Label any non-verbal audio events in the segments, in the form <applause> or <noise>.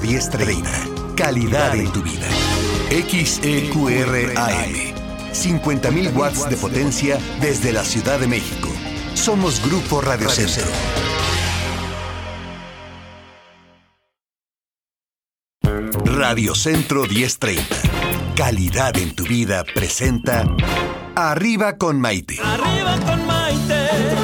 1030. Calidad en tu vida. XEQRAM. 50.000 watts de potencia desde la Ciudad de México. Somos Grupo Radio Centro. Radio Centro 1030. Calidad en tu vida presenta Arriba con Maite. Arriba con Maite.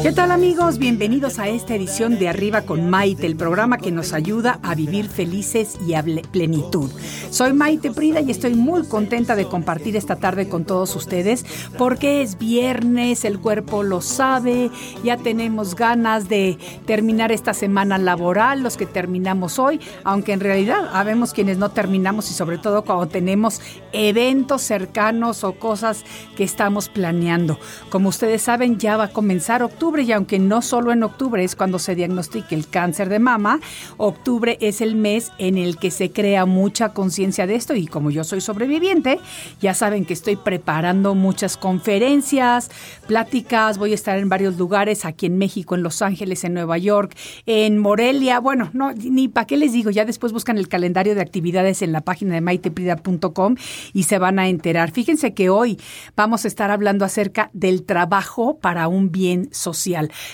¿Qué tal amigos? Bienvenidos a esta edición de Arriba con Maite, el programa que nos ayuda a vivir felices y a plenitud. Soy Maite Prida y estoy muy contenta de compartir esta tarde con todos ustedes porque es viernes, el cuerpo lo sabe, ya tenemos ganas de terminar esta semana laboral, los que terminamos hoy, aunque en realidad habemos quienes no terminamos y sobre todo cuando tenemos eventos cercanos o cosas que estamos planeando. Como ustedes saben, ya va a comenzar octubre y aunque no solo en octubre es cuando se diagnostica el cáncer de mama, octubre es el mes en el que se crea mucha conciencia de esto y como yo soy sobreviviente, ya saben que estoy preparando muchas conferencias, pláticas, voy a estar en varios lugares, aquí en México, en Los Ángeles, en Nueva York, en Morelia, bueno, no, ni para qué les digo, ya después buscan el calendario de actividades en la página de maiteprida.com y se van a enterar. Fíjense que hoy vamos a estar hablando acerca del trabajo para un bien social.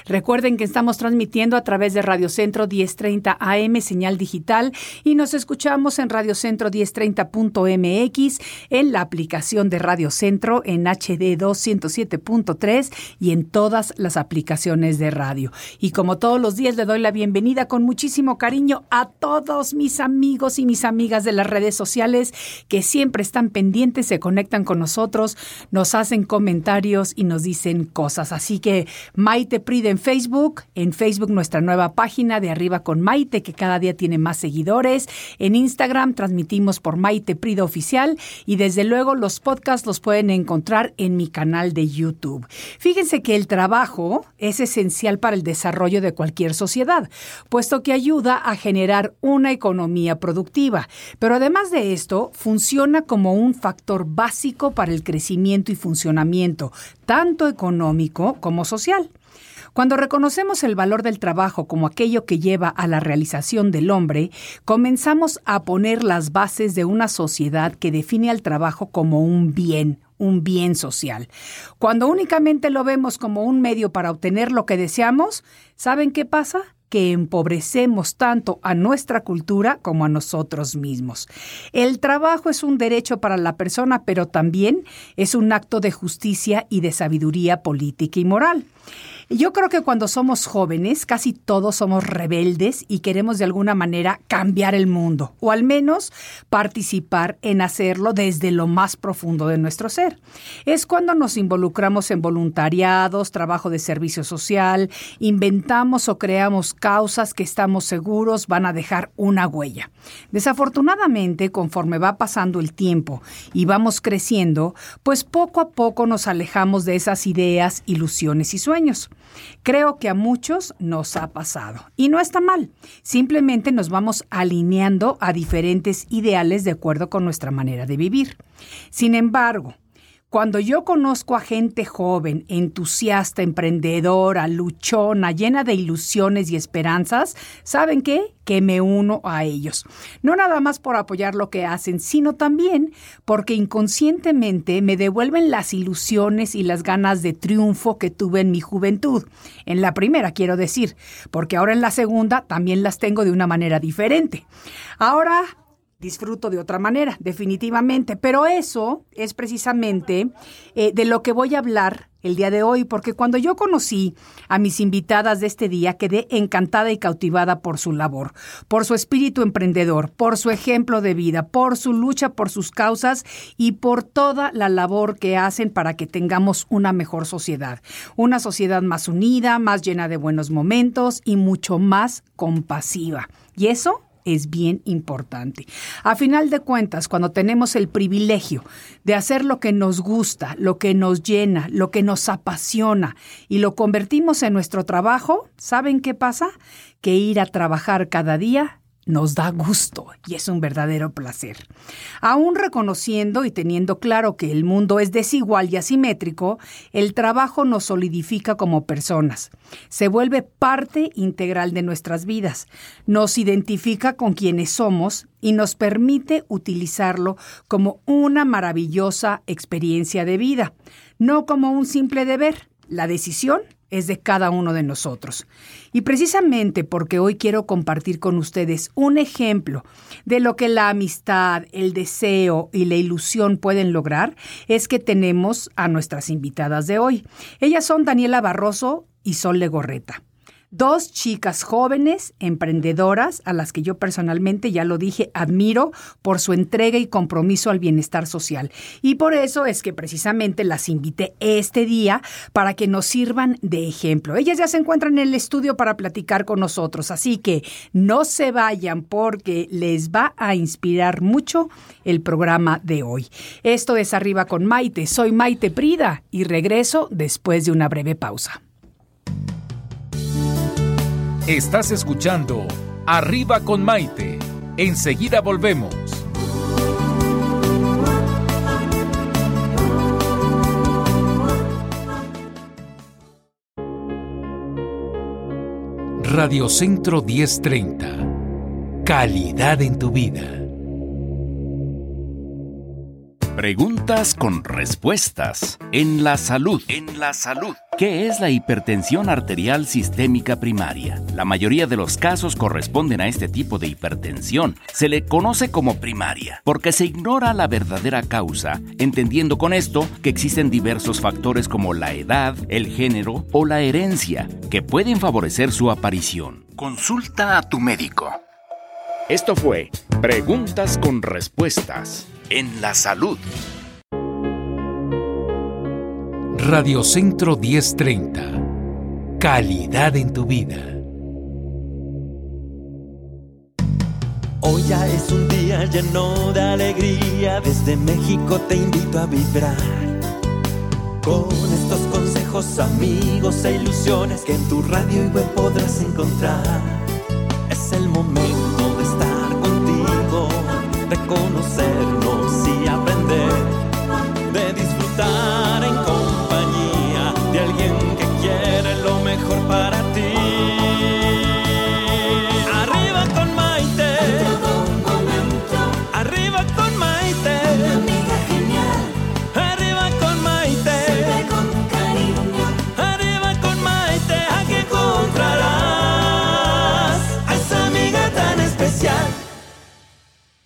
Recuerden que estamos transmitiendo a través de Radio Centro 1030 AM, señal digital, y nos escuchamos en Radio Centro 1030.mx, en la aplicación de Radio Centro en HD 207.3 y en todas las aplicaciones de radio. Y como todos los días le doy la bienvenida con muchísimo cariño a todos mis amigos y mis amigas de las redes sociales que siempre están pendientes, se conectan con nosotros, nos hacen comentarios y nos dicen cosas. Así que Maite Pride en Facebook, en Facebook nuestra nueva página de Arriba con Maite, que cada día tiene más seguidores. En Instagram transmitimos por Maite Pride Oficial y desde luego los podcasts los pueden encontrar en mi canal de YouTube. Fíjense que el trabajo es esencial para el desarrollo de cualquier sociedad, puesto que ayuda a generar una economía productiva. Pero además de esto, funciona como un factor básico para el crecimiento y funcionamiento, tanto económico como social. Cuando reconocemos el valor del trabajo como aquello que lleva a la realización del hombre, comenzamos a poner las bases de una sociedad que define al trabajo como un bien, un bien social. Cuando únicamente lo vemos como un medio para obtener lo que deseamos, ¿saben qué pasa? que empobrecemos tanto a nuestra cultura como a nosotros mismos. El trabajo es un derecho para la persona, pero también es un acto de justicia y de sabiduría política y moral. Yo creo que cuando somos jóvenes, casi todos somos rebeldes y queremos de alguna manera cambiar el mundo, o al menos participar en hacerlo desde lo más profundo de nuestro ser. Es cuando nos involucramos en voluntariados, trabajo de servicio social, inventamos o creamos causas que estamos seguros van a dejar una huella. Desafortunadamente, conforme va pasando el tiempo y vamos creciendo, pues poco a poco nos alejamos de esas ideas, ilusiones y sueños. Creo que a muchos nos ha pasado. Y no está mal. Simplemente nos vamos alineando a diferentes ideales de acuerdo con nuestra manera de vivir. Sin embargo, cuando yo conozco a gente joven, entusiasta, emprendedora, luchona, llena de ilusiones y esperanzas, ¿saben qué? Que me uno a ellos. No nada más por apoyar lo que hacen, sino también porque inconscientemente me devuelven las ilusiones y las ganas de triunfo que tuve en mi juventud. En la primera, quiero decir, porque ahora en la segunda también las tengo de una manera diferente. Ahora disfruto de otra manera, definitivamente. Pero eso es precisamente eh, de lo que voy a hablar el día de hoy, porque cuando yo conocí a mis invitadas de este día, quedé encantada y cautivada por su labor, por su espíritu emprendedor, por su ejemplo de vida, por su lucha por sus causas y por toda la labor que hacen para que tengamos una mejor sociedad, una sociedad más unida, más llena de buenos momentos y mucho más compasiva. Y eso es bien importante. A final de cuentas, cuando tenemos el privilegio de hacer lo que nos gusta, lo que nos llena, lo que nos apasiona y lo convertimos en nuestro trabajo, ¿saben qué pasa? Que ir a trabajar cada día nos da gusto y es un verdadero placer. Aún reconociendo y teniendo claro que el mundo es desigual y asimétrico, el trabajo nos solidifica como personas, se vuelve parte integral de nuestras vidas, nos identifica con quienes somos y nos permite utilizarlo como una maravillosa experiencia de vida, no como un simple deber. La decisión es de cada uno de nosotros. Y precisamente porque hoy quiero compartir con ustedes un ejemplo de lo que la amistad, el deseo y la ilusión pueden lograr, es que tenemos a nuestras invitadas de hoy. Ellas son Daniela Barroso y Sol Legorreta dos chicas jóvenes, emprendedoras, a las que yo personalmente, ya lo dije, admiro por su entrega y compromiso al bienestar social. Y por eso es que precisamente las invité este día para que nos sirvan de ejemplo. Ellas ya se encuentran en el estudio para platicar con nosotros, así que no se vayan porque les va a inspirar mucho el programa de hoy. Esto es Arriba con Maite, soy Maite Prida y regreso después de una breve pausa. Estás escuchando Arriba con Maite. Enseguida volvemos. Radio Centro 1030. Calidad en tu vida. Preguntas con respuestas. En la salud. En la salud. ¿Qué es la hipertensión arterial sistémica primaria? La mayoría de los casos corresponden a este tipo de hipertensión. Se le conoce como primaria porque se ignora la verdadera causa, entendiendo con esto que existen diversos factores como la edad, el género o la herencia que pueden favorecer su aparición. Consulta a tu médico. Esto fue Preguntas con Respuestas en la Salud. Radio Centro 1030. Calidad en tu vida. Hoy ya es un día lleno de alegría. Desde México te invito a vibrar. Con estos consejos, amigos e ilusiones que en tu radio y web podrás encontrar. Es el momento de estar contigo, de conocernos y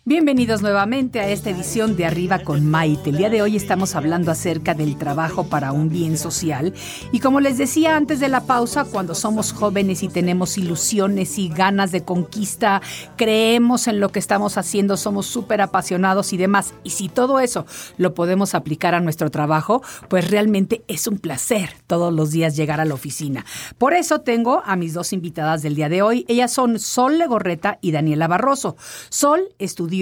Bienvenidos nuevamente a esta edición de Arriba con Maite. El día de hoy estamos hablando acerca del trabajo para un bien social. Y como les decía antes de la pausa, cuando somos jóvenes y tenemos ilusiones y ganas de conquista, creemos en lo que estamos haciendo, somos súper apasionados y demás. Y si todo eso lo podemos aplicar a nuestro trabajo, pues realmente es un placer todos los días llegar a la oficina. Por eso tengo a mis dos invitadas del día de hoy. Ellas son Sol Legorreta y Daniela Barroso. Sol estudió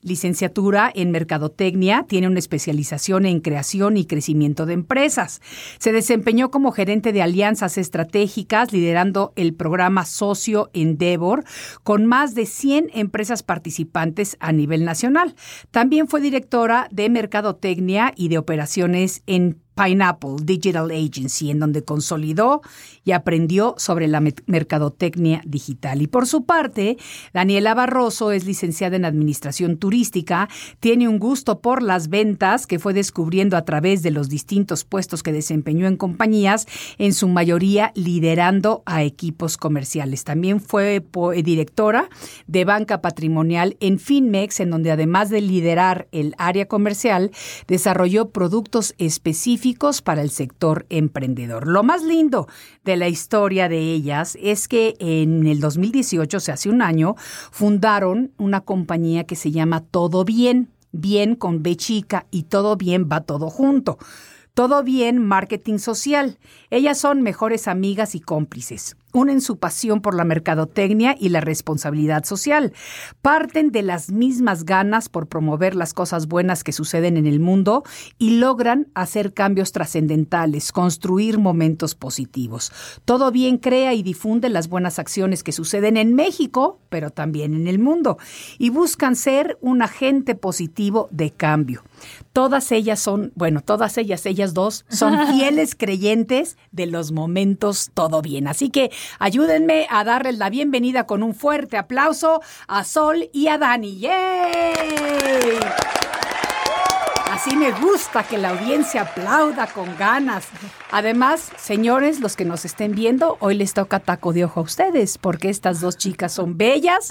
licenciatura en Mercadotecnia, tiene una especialización en creación y crecimiento de empresas. Se desempeñó como gerente de alianzas estratégicas, liderando el programa Socio Endeavor, con más de 100 empresas participantes a nivel nacional. También fue directora de Mercadotecnia y de operaciones en Pineapple Digital Agency, en donde consolidó y aprendió sobre la mercadotecnia digital. Y por su parte, Daniela Barroso es licenciada en Administración Turística, tiene un gusto por las ventas que fue descubriendo a través de los distintos puestos que desempeñó en compañías, en su mayoría liderando a equipos comerciales. También fue directora de banca patrimonial en Finmex, en donde además de liderar el área comercial, desarrolló productos específicos para el sector emprendedor. Lo más lindo de la historia de ellas es que en el 2018, o sea, hace un año, fundaron una compañía que se llama Todo Bien, bien con B chica y todo bien va todo junto. Todo bien marketing social. Ellas son mejores amigas y cómplices unen su pasión por la mercadotecnia y la responsabilidad social. Parten de las mismas ganas por promover las cosas buenas que suceden en el mundo y logran hacer cambios trascendentales, construir momentos positivos. Todo bien crea y difunde las buenas acciones que suceden en México, pero también en el mundo, y buscan ser un agente positivo de cambio. Todas ellas son, bueno, todas ellas, ellas dos, son <laughs> fieles creyentes de los momentos todo bien. Así que Ayúdenme a darles la bienvenida con un fuerte aplauso a Sol y a Dani. ¡Yay! Así me gusta que la audiencia aplauda con ganas. Además, señores, los que nos estén viendo, hoy les toca taco de ojo a ustedes, porque estas dos chicas son bellas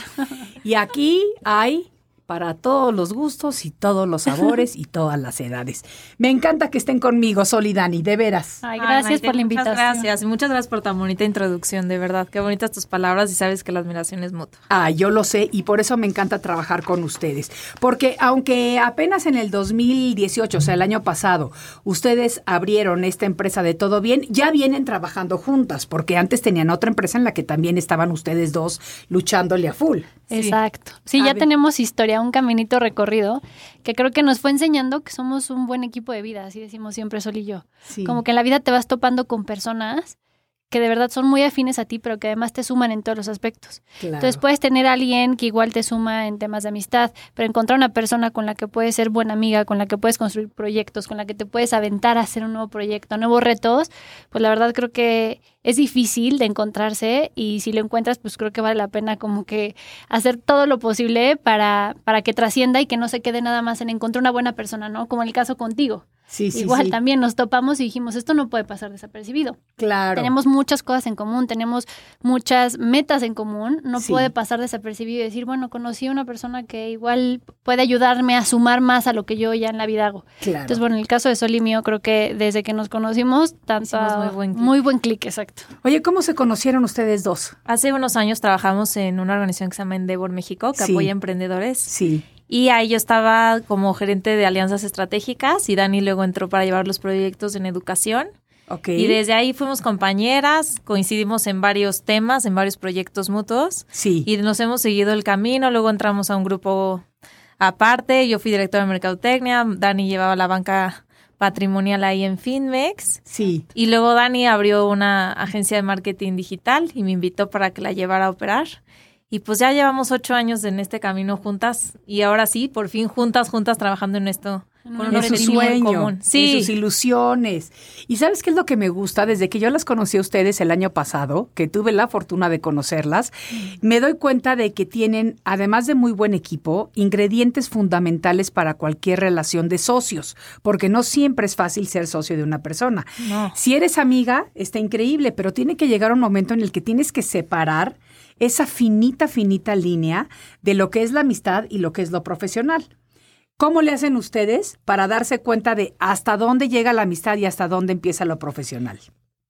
y aquí hay para todos los gustos y todos los sabores y todas las edades. Me encanta que estén conmigo, Sol y Dani, de veras. Ay, gracias por la invitación. Muchas gracias, muchas gracias por tan bonita introducción, de verdad. Qué bonitas tus palabras y sabes que la admiración es mutua. Ah, yo lo sé y por eso me encanta trabajar con ustedes. Porque aunque apenas en el 2018, o sea, el año pasado, ustedes abrieron esta empresa de Todo Bien, ya vienen trabajando juntas, porque antes tenían otra empresa en la que también estaban ustedes dos luchándole a full. Exacto. Sí, ya tenemos historia, un caminito recorrido que creo que nos fue enseñando que somos un buen equipo de vida, así decimos siempre Sol y yo. Como que en la vida te vas topando con personas que de verdad son muy afines a ti, pero que además te suman en todos los aspectos. Entonces puedes tener a alguien que igual te suma en temas de amistad, pero encontrar una persona con la que puedes ser buena amiga, con la que puedes construir proyectos, con la que te puedes aventar a hacer un nuevo proyecto, nuevos retos, pues la verdad creo que es difícil de encontrarse y si lo encuentras, pues creo que vale la pena como que hacer todo lo posible para, para que trascienda y que no se quede nada más en encontrar una buena persona, ¿no? Como en el caso contigo. Sí, sí, Igual también nos topamos y dijimos, esto no puede pasar desapercibido. Claro. Tenemos muchas cosas en común, tenemos muchas metas en común, no puede pasar desapercibido y decir, bueno, conocí a una persona que igual puede ayudarme a sumar más a lo que yo ya en la vida hago. Claro. Entonces, bueno, en el caso de Sol y mío, creo que desde que nos conocimos, tanto muy buen clic. Muy buen clic, exacto. Oye, ¿cómo se conocieron ustedes dos? Hace unos años trabajamos en una organización que se llama Endeavor México, que apoya emprendedores. Sí. Y ahí yo estaba como gerente de alianzas estratégicas y Dani luego entró para llevar los proyectos en educación. Okay. Y desde ahí fuimos compañeras, coincidimos en varios temas, en varios proyectos mutuos. Sí. Y nos hemos seguido el camino, luego entramos a un grupo aparte, yo fui directora de Mercadotecnia, Dani llevaba la banca patrimonial ahí en Finmex. Sí. Y luego Dani abrió una agencia de marketing digital y me invitó para que la llevara a operar. Y pues ya llevamos ocho años en este camino juntas y ahora sí, por fin juntas, juntas trabajando en esto. Con un sueño, común. Sí. sus ilusiones. ¿Y sabes qué es lo que me gusta? Desde que yo las conocí a ustedes el año pasado, que tuve la fortuna de conocerlas, me doy cuenta de que tienen, además de muy buen equipo, ingredientes fundamentales para cualquier relación de socios, porque no siempre es fácil ser socio de una persona. Si eres amiga, está increíble, pero tiene que llegar un momento en el que tienes que separar esa finita, finita línea de lo que es la amistad y lo que es lo profesional. ¿Cómo le hacen ustedes para darse cuenta de hasta dónde llega la amistad y hasta dónde empieza lo profesional?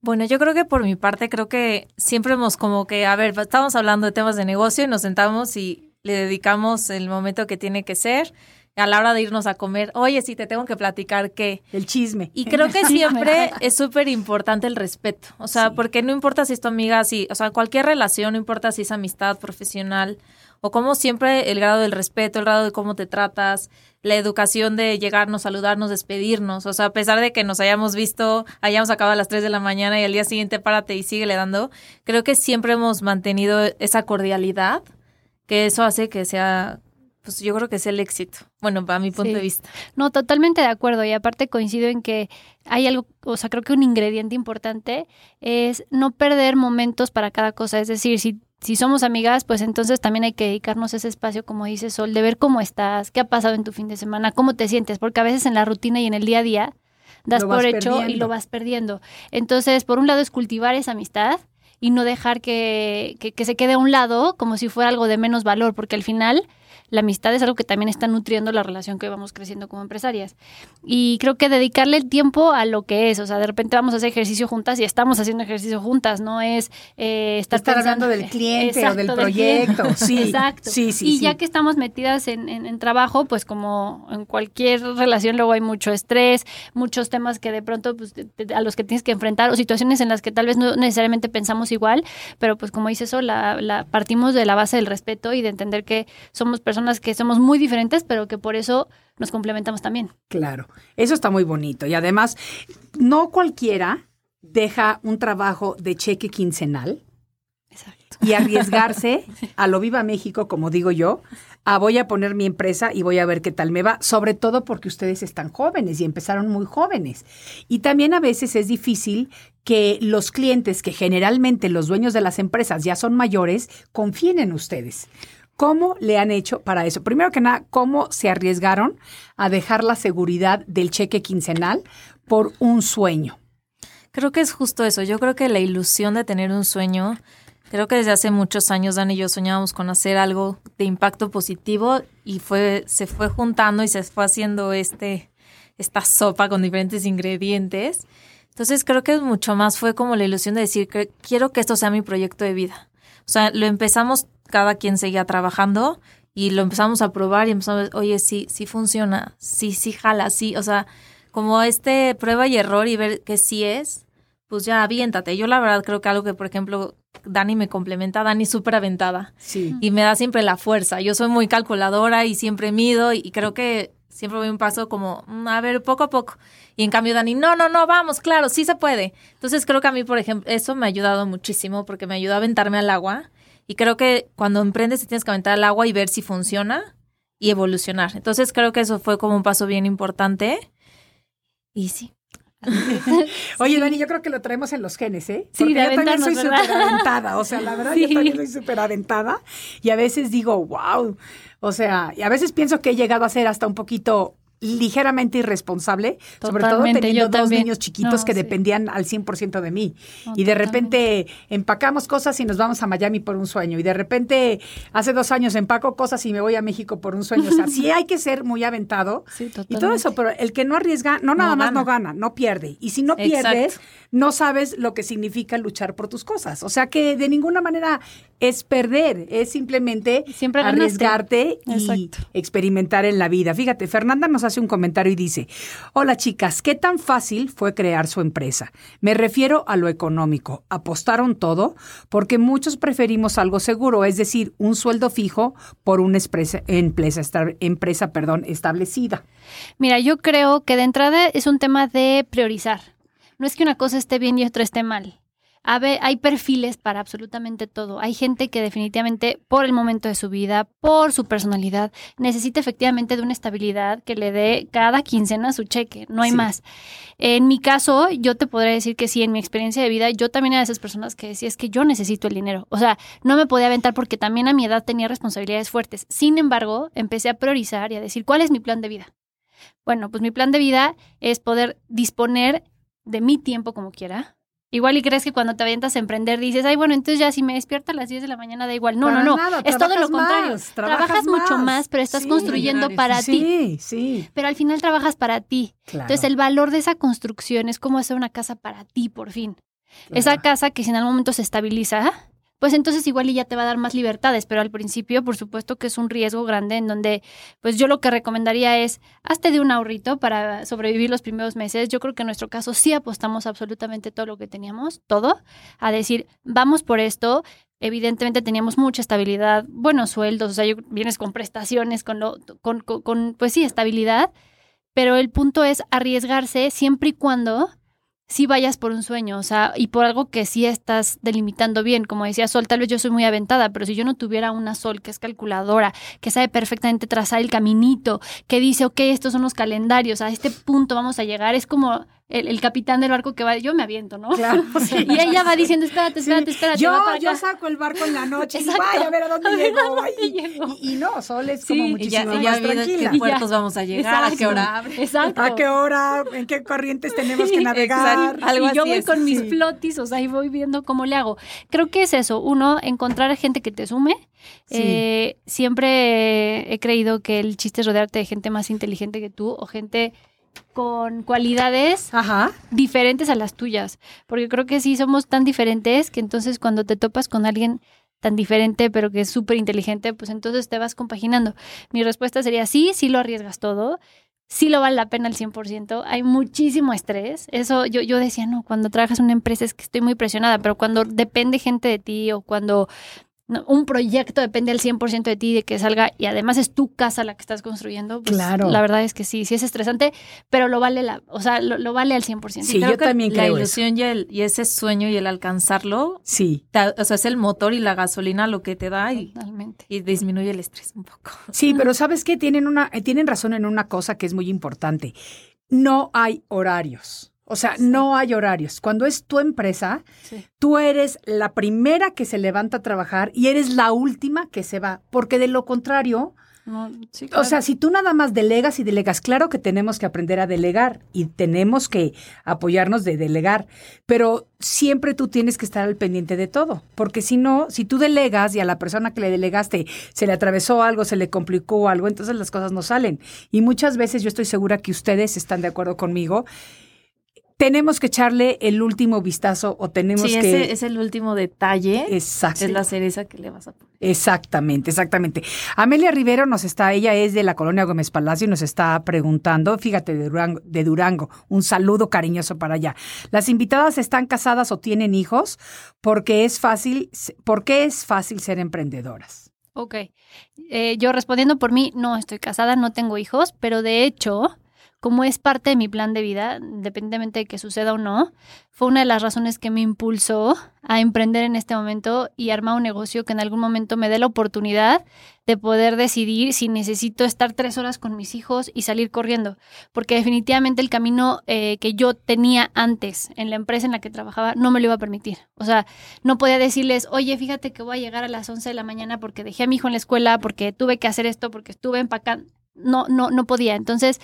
Bueno, yo creo que por mi parte, creo que siempre hemos como que, a ver, estamos hablando de temas de negocio y nos sentamos y le dedicamos el momento que tiene que ser a la hora de irnos a comer, oye, sí, te tengo que platicar que... El chisme. Y creo que <laughs> siempre es súper importante el respeto, o sea, porque no importa si es tu amiga, si, o sea, cualquier relación, no importa si es amistad profesional, o como siempre el grado del respeto, el grado de cómo te tratas, la educación de llegarnos, saludarnos, despedirnos, o sea, a pesar de que nos hayamos visto, hayamos acabado a las 3 de la mañana y al día siguiente párate y sigue le dando, creo que siempre hemos mantenido esa cordialidad, que eso hace que sea pues yo creo que es el éxito. Bueno, para mi punto de vista. No, totalmente de acuerdo. Y aparte coincido en que hay algo, o sea, creo que un ingrediente importante es no perder momentos para cada cosa. Es decir, si, si somos amigas, pues entonces también hay que dedicarnos ese espacio, como dice Sol, de ver cómo estás, qué ha pasado en tu fin de semana, cómo te sientes, porque a veces en la rutina y en el día a día das por hecho y lo vas perdiendo. Entonces, por un lado es cultivar esa amistad y no dejar que, que, que, se quede a un lado como si fuera algo de menos valor, porque al final la amistad es algo que también está nutriendo la relación que vamos creciendo como empresarias. Y creo que dedicarle el tiempo a lo que es, o sea, de repente vamos a hacer ejercicio juntas y estamos haciendo ejercicio juntas, no es eh, estar, hablando del cliente o del proyecto. Sí, exacto. Sí, sí, y ya que estamos metidas en, en, trabajo, pues como en cualquier relación luego hay mucho estrés, muchos temas que de pronto pues, a los que tienes que enfrentar o situaciones en las que tal vez no necesariamente pensamos igual, pero pues como dice eso, la, la partimos de la base del respeto y de entender que somos personas personas que somos muy diferentes, pero que por eso nos complementamos también. Claro, eso está muy bonito. Y además, no cualquiera deja un trabajo de cheque quincenal y arriesgarse <laughs> a lo viva México, como digo yo, a voy a poner mi empresa y voy a ver qué tal me va, sobre todo porque ustedes están jóvenes y empezaron muy jóvenes. Y también a veces es difícil que los clientes, que generalmente los dueños de las empresas ya son mayores, confíen en ustedes. ¿Cómo le han hecho para eso? Primero que nada, ¿cómo se arriesgaron a dejar la seguridad del cheque quincenal por un sueño? Creo que es justo eso. Yo creo que la ilusión de tener un sueño, creo que desde hace muchos años Dan y yo soñábamos con hacer algo de impacto positivo y fue se fue juntando y se fue haciendo este esta sopa con diferentes ingredientes. Entonces creo que mucho más fue como la ilusión de decir que quiero que esto sea mi proyecto de vida. O sea, lo empezamos cada quien seguía trabajando y lo empezamos a probar y empezamos a oye, sí, sí funciona, sí, sí jala, sí, o sea, como este prueba y error y ver que sí es, pues ya aviéntate. Yo la verdad creo que algo que, por ejemplo, Dani me complementa, Dani es súper aventada. Sí. Y me da siempre la fuerza. Yo soy muy calculadora y siempre mido y, creo que siempre voy un paso como, mm, a ver, poco a poco. Y en cambio Dani, no, no, no, vamos, claro, sí se puede. Entonces creo que a mí, por ejemplo, eso me ha ayudado muchísimo porque me ayudó a aventarme al agua y creo que cuando emprendes te tienes que aventar al agua y ver si funciona y evolucionar. Entonces creo que eso fue como un paso bien importante. Y sí. <laughs> Oye, Dani, yo creo que lo traemos en los genes, ¿eh? Porque sí, yo también soy súper aventada. O sea, la verdad, yo también soy súper aventada. Y a veces digo, wow. O sea, y a veces pienso que he llegado a ser hasta un poquito ligeramente irresponsable, sobre todo teniendo dos niños chiquitos que dependían al 100% de mí. y de repente empacamos cosas y nos vamos a Miami por un sueño. Y de repente hace dos años empaco cosas y me voy a México por un sueño. O sea, sí <laughs> hay que ser muy aventado y todo eso, pero el que no arriesga, no nada más no gana, no pierde. Y si no pierdes, no sabes lo que significa luchar por tus cosas. O sea que de ninguna manera es perder, es simplemente arriesgarte y experimentar en la vida. Fíjate, Fernanda nos hace un comentario y dice, hola chicas, ¿qué tan fácil fue crear su empresa? Me refiero a lo económico. ¿Apostaron todo? Porque muchos preferimos algo seguro, es decir, un sueldo fijo por una empresa, empresa perdón, establecida. Mira, yo creo que de entrada es un tema de priorizar. No es que una cosa esté bien y otra esté mal hay perfiles para absolutamente todo. Hay gente que definitivamente por el momento de su vida, por su personalidad, necesita efectivamente de una estabilidad que le dé cada quincena su cheque, no hay más. En mi caso, yo te podría decir que sí, en mi experiencia de vida, yo también era de esas personas que decía, es que yo necesito el dinero. O sea, no me podía aventar porque también a mi edad tenía responsabilidades fuertes. Sin embargo, empecé a priorizar y a decir, ¿cuál es mi plan de vida? Bueno, pues mi plan de vida es poder disponer de mi tiempo como quiera, Igual y crees que cuando te avientas a emprender dices, ay, bueno, entonces ya si me despierto a las 10 de la mañana da igual. No, no, no. es todo lo contrario. trabajas, mucho más, pero estás construyendo para ti. Sí, sí. Pero al final trabajas para ti. Entonces el valor de esa construcción es como hacer una casa para ti, por fin. Esa casa que si en algún momento se estabiliza, pues entonces igual y ya te va a dar más libertades, pero al principio, por supuesto que es un riesgo grande en donde, pues yo lo que recomendaría es, hazte de un ahorrito para sobrevivir los primeros meses. Yo creo que en nuestro caso sí apostamos absolutamente todo lo que teníamos, todo, a decir, vamos por esto. Evidentemente teníamos mucha estabilidad, buenos sueldos, o sea, vienes con prestaciones, con, lo, con, con, pues sí, estabilidad, pero el punto es arriesgarse siempre y cuando si vayas por un sueño, o sea, y por algo que sí estás delimitando bien. Como decía Sol, tal vez yo soy muy aventada, pero si yo no tuviera una Sol que es calculadora, que sabe perfectamente trazar el caminito, que dice, ok, estos son los calendarios, a este punto vamos a llegar, es como el, capitán del barco que va, yo me aviento, ¿no? Claro, <laughs> Y ella va diciendo, espérate, espérate, espérate. Yo, yo saco el barco en la noche y vaya a ver a dónde <laughs> llego. Y, no, Sol es como muchísimo y ya, más tranquila. qué puertos vamos a llegar, a qué hora abre. Exacto. A qué hora, en qué corrientes tenemos que navegar. Algo y yo voy con mis flotis, o sea, y voy viendo cómo le hago. Creo que es eso, uno, encontrar gente que te sume. Eh, siempre he creído que el chiste es rodearte de gente más inteligente que tú o gente con cualidades diferentes a las tuyas, porque creo que sí somos tan diferentes que entonces cuando te topas con alguien tan diferente pero que es súper inteligente, pues entonces te vas compaginando. Mi respuesta sería sí, sí lo arriesgas todo, sí lo vale la pena al 100%, hay muchísimo estrés, eso yo, yo decía, no, cuando trabajas en una empresa es que estoy muy presionada, pero cuando depende gente de ti o cuando un proyecto depende al 100% de ti, de que salga, y además es tu casa la que estás construyendo, pues claro. la verdad es que sí, sí es estresante, pero lo vale, la, o sea, lo, vale al 100%. Sí, yo también creo La ilusión y, el, y ese sueño y el alcanzarlo, sí. o sea, es el motor y la gasolina lo que te da y, y disminuye el estrés un poco. Sí, pero ¿sabes qué? Tienen, una, tienen razón en una cosa que es muy importante. No hay horarios. O sea, no hay horarios. Cuando es tu empresa, tú eres la primera que se levanta a trabajar y eres la última que se va, porque de lo contrario, o sea, si tú nada más delegas y delegas, claro que tenemos que aprender a delegar y tenemos que apoyarnos de delegar, pero siempre tú tienes que estar al pendiente de todo, porque si no, si tú delegas y a la persona que le delegaste se le atravesó algo, se le complicó algo, entonces las cosas no salen. Y muchas veces yo estoy segura que ustedes están de acuerdo conmigo tenemos que echarle el último vistazo o tenemos sí, que... Ese es el último detalle. Exacto. Es la cereza que le vas a poner. Exactamente, exactamente. Amelia Rivero nos está, ella es de la colonia Gómez Palacio y nos está preguntando, fíjate, de Durango, de Durango, un saludo cariñoso para allá. ¿Las invitadas están casadas o tienen hijos? Porque es fácil, ¿por qué es fácil ser emprendedoras? Ok. Eh, yo respondiendo por mí, no estoy casada, no tengo hijos, pero de hecho como es parte de mi plan de vida, independientemente de que suceda o no, fue una de las razones que me impulsó a emprender en este momento y armar un negocio que en algún momento me dé la oportunidad de poder decidir si necesito estar tres horas con mis hijos y salir corriendo. Porque definitivamente el camino eh, que yo tenía antes en la empresa en la que trabajaba no me lo iba a permitir. O sea, no podía decirles, oye, fíjate que voy a llegar a las 11 de la mañana porque dejé a mi hijo en la escuela, porque tuve que hacer esto, porque estuve empacando. No, no, no podía. Entonces,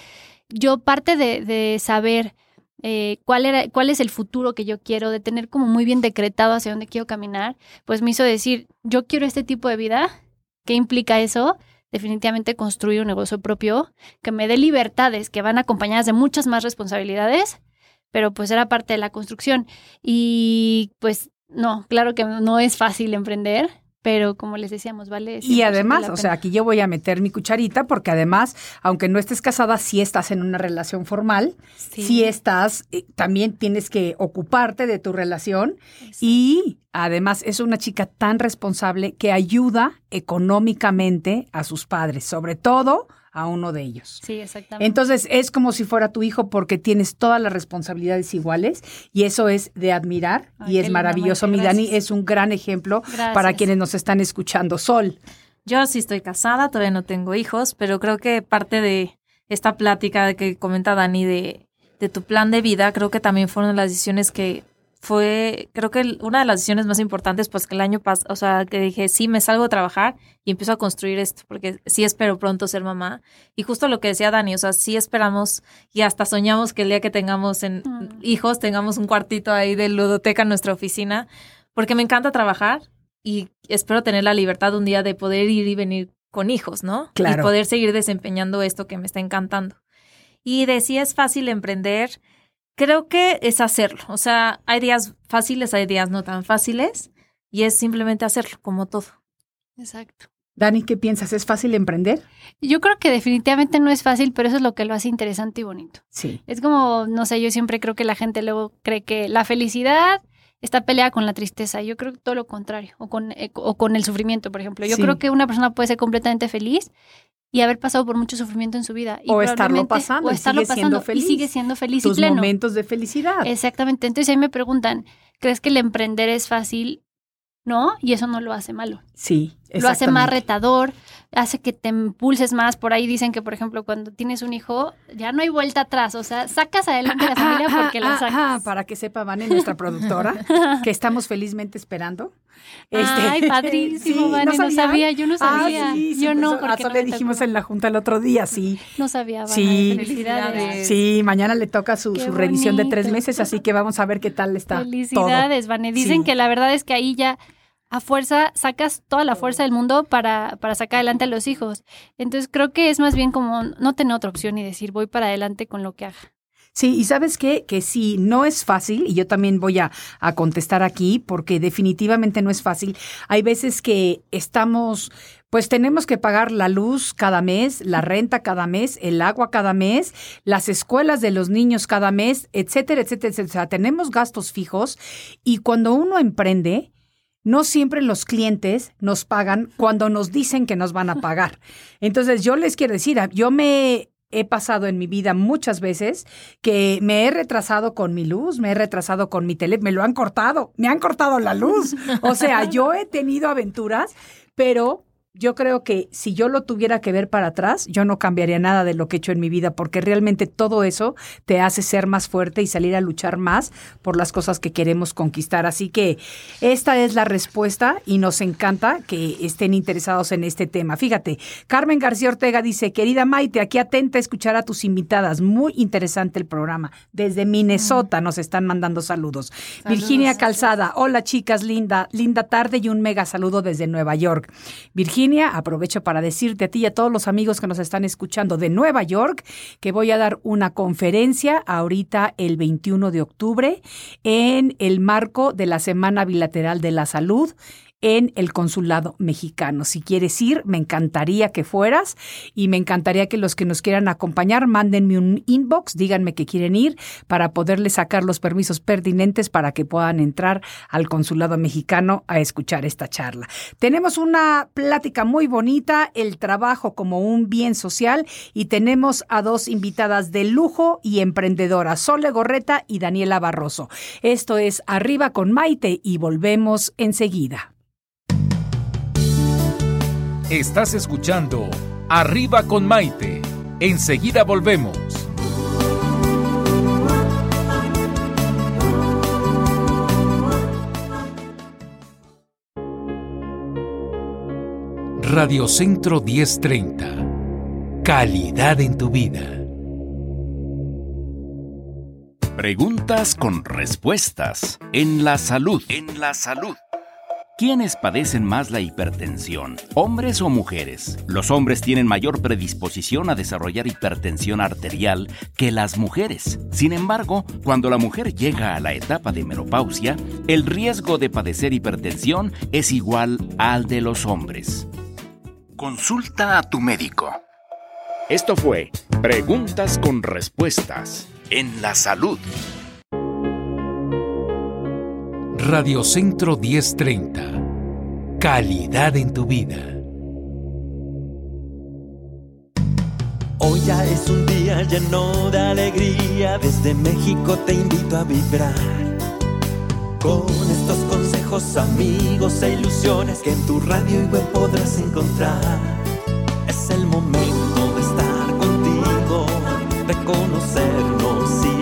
yo parte de, saber eh, cuál, era, cuál es el futuro que yo quiero, de tener como muy bien decretado hacia dónde quiero caminar, pues me hizo decir, yo quiero este tipo de vida. ¿Qué implica eso? Definitivamente construir un negocio propio que me dé libertades que van acompañadas de muchas más responsabilidades, pero pues era parte de la construcción. Y pues no, claro que no es fácil emprender, pero como les decíamos, vale. Y además, o sea, aquí yo voy a meter mi cucharita porque además, aunque no estés casada, sí estás en una relación formal, sí, estás, eh, también tienes que ocuparte de tu relación. Y además es una chica tan responsable que ayuda económicamente a sus padres, sobre todo a uno de ellos. Sí, exactamente. Entonces es como si fuera tu hijo porque tienes todas las responsabilidades iguales y eso es de admirar y es maravilloso. Mi Dani es un gran ejemplo para quienes nos están escuchando. Sol. Yo sí estoy casada, todavía no tengo hijos, pero creo que parte de esta plática que comenta Dani de, de tu plan de vida, creo que también fueron las decisiones que fue, creo que una de las decisiones más importantes, pues que el año pasado, o sea, que dije, sí, me salgo a trabajar y empiezo a construir esto, porque sí espero pronto ser mamá. Y justo lo que decía Dani, o sea, sí esperamos y hasta soñamos que el día que tengamos en, mm. hijos, tengamos un cuartito ahí de ludoteca en nuestra oficina, porque me encanta trabajar y espero tener la libertad un día de poder ir y venir con hijos, ¿no? Claro. Y poder seguir desempeñando esto que me está encantando. Y de si es fácil emprender, creo que es hacerlo. O sea, hay días fáciles, hay días no tan fáciles y es simplemente hacerlo, como todo. Exacto. Dani, ¿qué piensas? ¿Es fácil emprender? Yo creo que definitivamente no es fácil, pero eso es lo que lo hace interesante y bonito. Sí. Es como, no sé, yo siempre creo que la gente luego cree que la felicidad está peleada con la tristeza. Yo creo que todo lo contrario, o con, eh, o con el sufrimiento, por ejemplo. Yo creo que una persona puede ser completamente feliz y haber pasado por mucho sufrimiento en su vida. o estarlo pasando, o estarlo y sigue pasando siendo feliz. y sigue siendo feliz Tus y pleno. momentos de felicidad. Exactamente. Entonces ahí me preguntan, ¿crees que el emprender es fácil? No, y eso no lo hace malo. Sí, Lo hace más retador, hace que te impulses más. Por ahí dicen que, por ejemplo, cuando tienes un hijo, ya no hay vuelta atrás. O sea, sacas adelante a la familia porque la sacas. para que sepa Vane, nuestra productora, que estamos felizmente esperando. Este, Ay, <laughs> padrísimo, Vane, no, sabía, yo no ah, sabía. yo no, porque le dijimos en la junta el otro día, sí. No sabía, Vane, sí, felicidades. Sí, mañana le toca su, su revisión de tres meses, así que vamos a ver qué tal está Felicidades, Vane. Dicen que la verdad es que ahí ya a fuerza, sacas toda la fuerza del mundo para, para sacar adelante a los hijos. Entonces creo que es más bien como no tener otra opción y decir voy para adelante con lo que haga. Sí, y sabes qué? Que sí, no es fácil, y yo también voy a, a, contestar aquí, porque definitivamente no es fácil. Hay veces que estamos, pues tenemos que pagar la luz cada mes, la renta cada mes, el agua cada mes, las escuelas de los niños cada mes, etcétera, etcétera, etcétera. O sea, tenemos gastos fijos, y cuando uno emprende, no siempre los clientes nos pagan cuando nos dicen que nos van a pagar. <laughs> Entonces, yo les quiero decir, yo me he pasado en mi vida muchas veces que me he retrasado con mi luz, me he retrasado con mi tele, me lo han cortado, me han cortado la luz. O sea, yo he tenido aventuras, pero yo creo que si yo lo tuviera que ver para atrás, yo no cambiaría nada de lo que he hecho en mi vida, porque realmente todo eso te hace ser más fuerte y salir a luchar más por las cosas que queremos conquistar. Así que esta es la respuesta y nos encanta que estén interesados en este tema. Fíjate, Carmen García Ortega dice, querida Maite, aquí atenta a escuchar a tus invitadas. Muy interesante el programa. Desde Minnesota nos están mandando saludos. Virginia Calzada, hola chicas, linda, linda tarde y un mega saludo desde Nueva York. Virginia aprovecho para decirte a ti y a todos los amigos que nos están escuchando de Nueva York que voy a dar una conferencia ahorita el 21 de octubre en el marco de la Semana Bilateral de la Salud en el consulado mexicano. Si quieres ir, me encantaría que fueras y me encantaría que los que nos quieran acompañar mándenme un inbox, díganme que quieren ir para poderles sacar los permisos pertinentes para que puedan entrar al consulado mexicano a escuchar esta charla. Tenemos una plática muy bonita, el trabajo como un bien social y tenemos a dos invitadas de lujo y emprendedoras, Sole Gorreta y Daniela Barroso. Esto es Arriba con Maite y volvemos enseguida. Estás escuchando Arriba con Maite. Enseguida volvemos. Radio Centro 1030. Calidad en tu vida. Preguntas con respuestas. En la salud. En la salud. ¿Quiénes padecen más la hipertensión? ¿Hombres o mujeres? Los hombres tienen mayor predisposición a desarrollar hipertensión arterial que las mujeres. Sin embargo, cuando la mujer llega a la etapa de menopausia, el riesgo de padecer hipertensión es igual al de los hombres. Consulta a tu médico. Esto fue Preguntas con Respuestas en la Salud. Radio Centro 1030. Calidad en tu vida. Hoy ya es un día lleno de alegría. Desde México te invito a vibrar. Con estos consejos, amigos e ilusiones que en tu radio y web podrás encontrar. Es el momento de estar contigo, de conocernos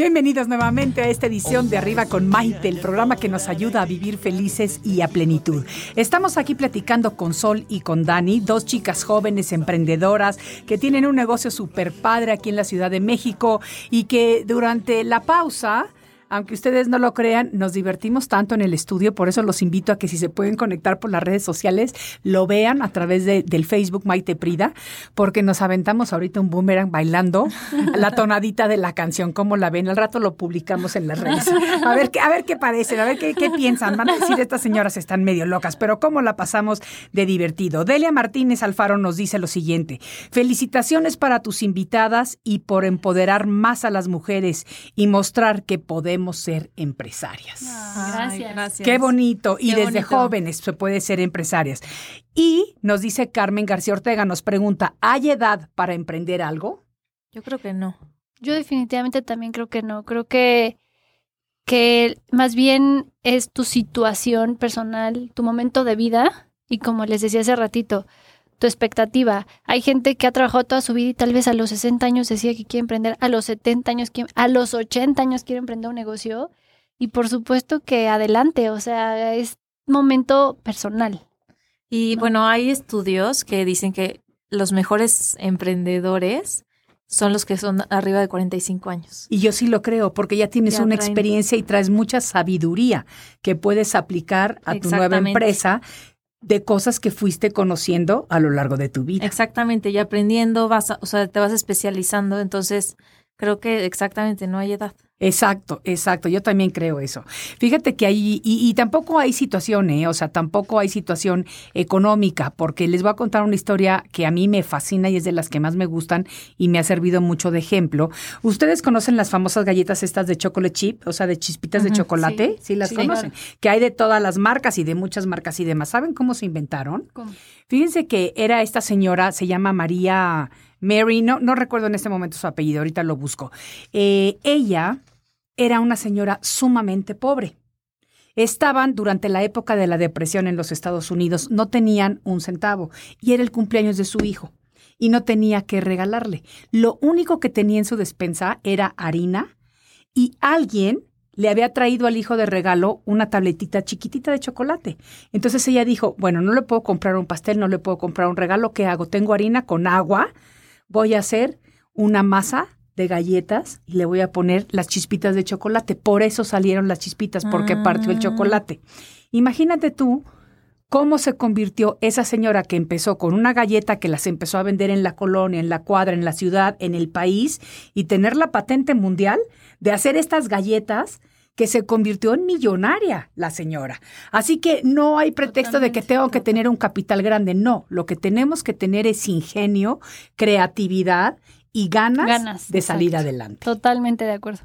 Bienvenidos nuevamente a esta edición de Arriba con Maite, el programa que nos ayuda a vivir felices y a plenitud. Estamos aquí platicando con Sol y con Dani, dos chicas jóvenes emprendedoras que tienen un negocio súper padre aquí en la Ciudad de México y que durante la pausa Aunque ustedes no lo crean, nos divertimos tanto en el estudio, por eso los invito a que si se pueden conectar por las redes sociales, lo vean a través de, del Facebook Maite Prida, porque nos aventamos ahorita un boomerang bailando la tonadita de la canción. ¿Cómo la ven? Al rato lo publicamos en las redes. A ver, qué- a ver qué parecen, a ver qué, qué piensan. Van a decir, estas señoras están medio locas, pero ¿cómo la pasamos de divertido? Delia Martínez Alfaro nos dice lo siguiente. Felicitaciones para tus invitadas y por empoderar más a las mujeres y mostrar que podemos ser empresarias. Gracias. gracias. Qué bonito. Y desde bonito. jóvenes se puede ser empresarias. Y nos dice Carmen García Ortega, nos pregunta, ¿hay edad para emprender algo? Yo creo que no. Yo definitivamente también creo que no. Creo que, que más bien es tu situación personal, tu momento de vida y como les decía hace ratito, tu expectativa. Hay gente que ha trabajado toda su vida y tal vez a los 60 años decía que quiere emprender, a los 70 años, quiere- a los 80 años quiere emprender un negocio y por supuesto que adelante, o sea, es momento personal. Y No. bueno, hay estudios que dicen que los mejores emprendedores son los que son arriba de 45 años. Y yo sí lo creo, porque ya tienes Ya una traen- experiencia y traes mucha sabiduría que puedes aplicar a tu nueva empresa de cosas que fuiste conociendo a lo largo de tu vida. Exactamente, y aprendiendo, vas a- o sea, te vas especializando, entonces creo que exactamente no hay edad. Exacto, exacto. Yo también creo eso. Fíjate que hay, y, y tampoco hay situación, ¿eh? o sea, tampoco hay situación económica, porque les voy a contar una historia que a mí me fascina y es de las que más me gustan y me ha servido mucho de ejemplo. ¿Ustedes conocen las famosas galletas estas de chocolate chip, o sea, de chispitas de chocolate? sí. Sí, las Sí, conocen. Que hay de todas las marcas y de muchas marcas y demás. ¿Saben cómo se inventaron? Fíjense que era esta señora, se llama María Mary, no, no recuerdo en este momento su apellido, ahorita lo busco. Eh, ella era una señora sumamente pobre. Estaban durante la época de la depresión en los Estados Unidos, no tenían un centavo y era el cumpleaños de su hijo y no tenía que regalarle. Lo único que tenía en su despensa era harina y alguien le había traído al hijo de regalo una tabletita chiquitita de chocolate. Entonces ella dijo, bueno, no le puedo comprar un pastel, no le puedo comprar un regalo, ¿qué hago? Tengo harina con agua, voy a hacer una masa de galletas y le voy a poner las chispitas de chocolate. Por eso salieron las chispitas, porque partió el Ah. chocolate. Imagínate tú cómo se convirtió esa señora que empezó con una galleta que las empezó a vender en la colonia, en la cuadra, en la ciudad, en el país, y tener la patente mundial de hacer estas galletas que se convirtió en millonaria la señora. Así que no hay pretexto de que tengo que tener un capital grande. No, lo que tenemos que tener es ingenio, creatividad y ganas, Ganas, de salir exacto. adelante. Totalmente de acuerdo.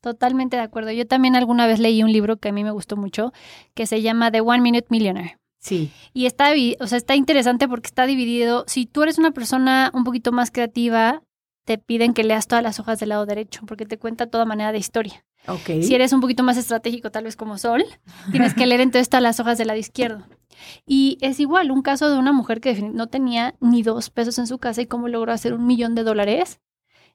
Totalmente de acuerdo. Yo también alguna vez leí un libro que a mí me gustó mucho, que se llama The One Minute Millionaire. Sí, Y está, o sea, está interesante porque está dividido. Si tú eres una persona un poquito más creativa, te piden que leas todas las hojas del lado derecho, porque te cuenta toda manera de historia. ok. Si eres un poquito más estratégico, tal vez como Sol, tienes que leer entonces todas las hojas del lado izquierdo. Y es igual, un caso de una mujer que no tenía ni dos pesos en su casa y cómo logró hacer un millón de dólares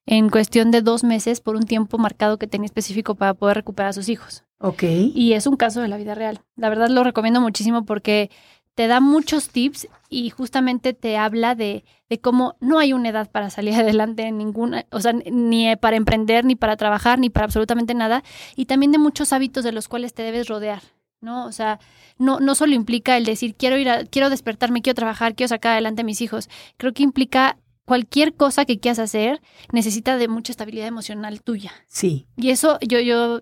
en cuestión de dos meses por un tiempo marcado que tenía específico para poder recuperar a sus hijos. Ok. Y es un caso de la vida real. La verdad lo recomiendo muchísimo porque te da muchos tips y justamente te habla de, de cómo no hay una edad para salir <laughs> adelante en ninguna, o sea, ni para emprender, ni para trabajar, ni para absolutamente nada. Y también de muchos hábitos de los cuales te debes rodear. ¿No? O sea, no, no solo implica el decir quiero ir a, quiero despertarme, quiero trabajar, quiero sacar adelante a mis hijos. Creo que implica cualquier cosa que quieras hacer necesita de mucha estabilidad emocional tuya. Sí, Y eso yo, yo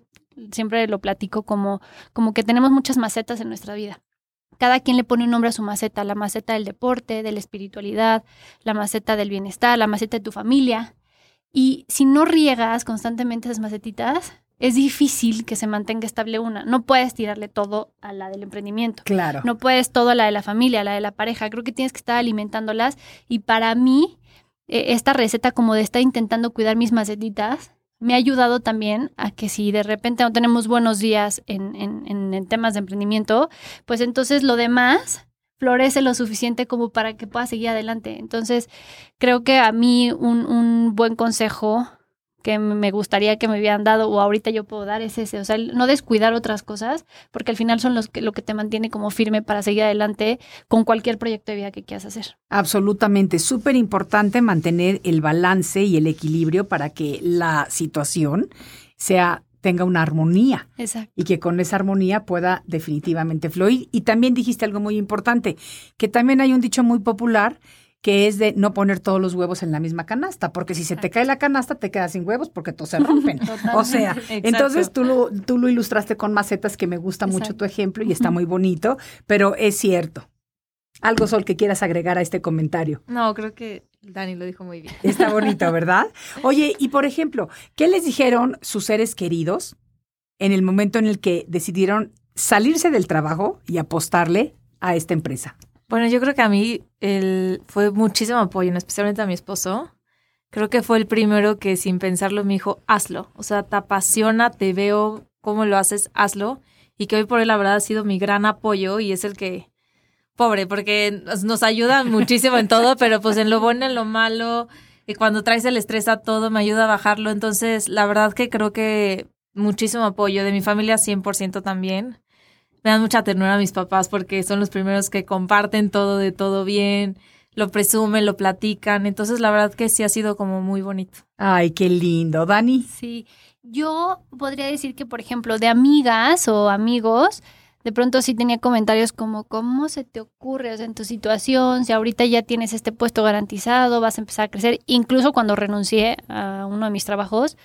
siempre lo platico como, como que tenemos muchas macetas en nuestra vida. Cada quien le pone un nombre a su maceta, la maceta del deporte, de la espiritualidad, la maceta del bienestar, la maceta de tu familia. Y si no riegas constantemente esas macetitas, es difícil que se mantenga estable una. No puedes tirarle todo a la del emprendimiento. claro. No puedes todo a la de la familia, a la de la pareja. Creo que tienes que estar alimentándolas. Y para mí, eh, esta receta como de estar intentando cuidar mis macetitas, me ha ayudado también a que si de repente no tenemos buenos días en, en, en- en temas de emprendimiento, pues entonces lo demás florece lo suficiente como para que pueda seguir adelante. Entonces, creo que a mí un, un buen consejo que me gustaría que me hubieran dado o ahorita yo puedo dar es ese, o sea, el no descuidar otras cosas, porque al final son los que, lo que te mantiene como firme para seguir adelante con cualquier proyecto de vida que quieras hacer. Absolutamente, súper importante mantener el balance y el equilibrio para que la situación sea tenga una armonía. Exacto. Y que con esa armonía pueda definitivamente fluir. Y también dijiste algo muy importante, que también hay un dicho muy popular que es de no poner todos los huevos en la misma canasta, porque si se te cae la canasta te quedas sin huevos porque todos se rompen. <laughs> o sea, entonces tú lo, tú lo ilustraste con macetas que me gusta mucho tu ejemplo y está muy bonito, pero es cierto. Algo, Sol, que quieras agregar a este comentario. No, creo que Dani lo dijo muy bien. Está bonito, <laughs> ¿verdad? Oye, y por ejemplo, ¿qué les dijeron sus seres queridos en el momento en el que decidieron salirse del trabajo y apostarle a esta empresa? Bueno, yo creo que a mí el, fue muchísimo apoyo, especialmente a mi esposo. Creo que fue el primero que sin pensarlo me dijo, hazlo. O sea, te apasiona, te veo cómo lo haces, hazlo. Y que hoy por hoy la verdad ha sido mi gran apoyo y es el que, pobre, porque nos ayuda <laughs> muchísimo en todo, pero pues en lo bueno, en lo malo, y cuando traes el estrés a todo, me ayuda a bajarlo. Entonces, la verdad que creo que muchísimo apoyo de mi familia 100% también me dan mucha ternura a mis papás porque son los primeros que comparten todo de todo bien, lo presumen, lo platican. Entonces, la verdad que sí ha sido como muy bonito. Ay, qué lindo. Dani. Sí, yo podría decir que, por ejemplo, de amigas o amigos, de pronto sí tenía comentarios como, ¿cómo se te ocurre? O sea, en tu situación, si ahorita ya tienes este puesto garantizado, vas a empezar a crecer. Incluso cuando renuncié a uno de mis trabajos,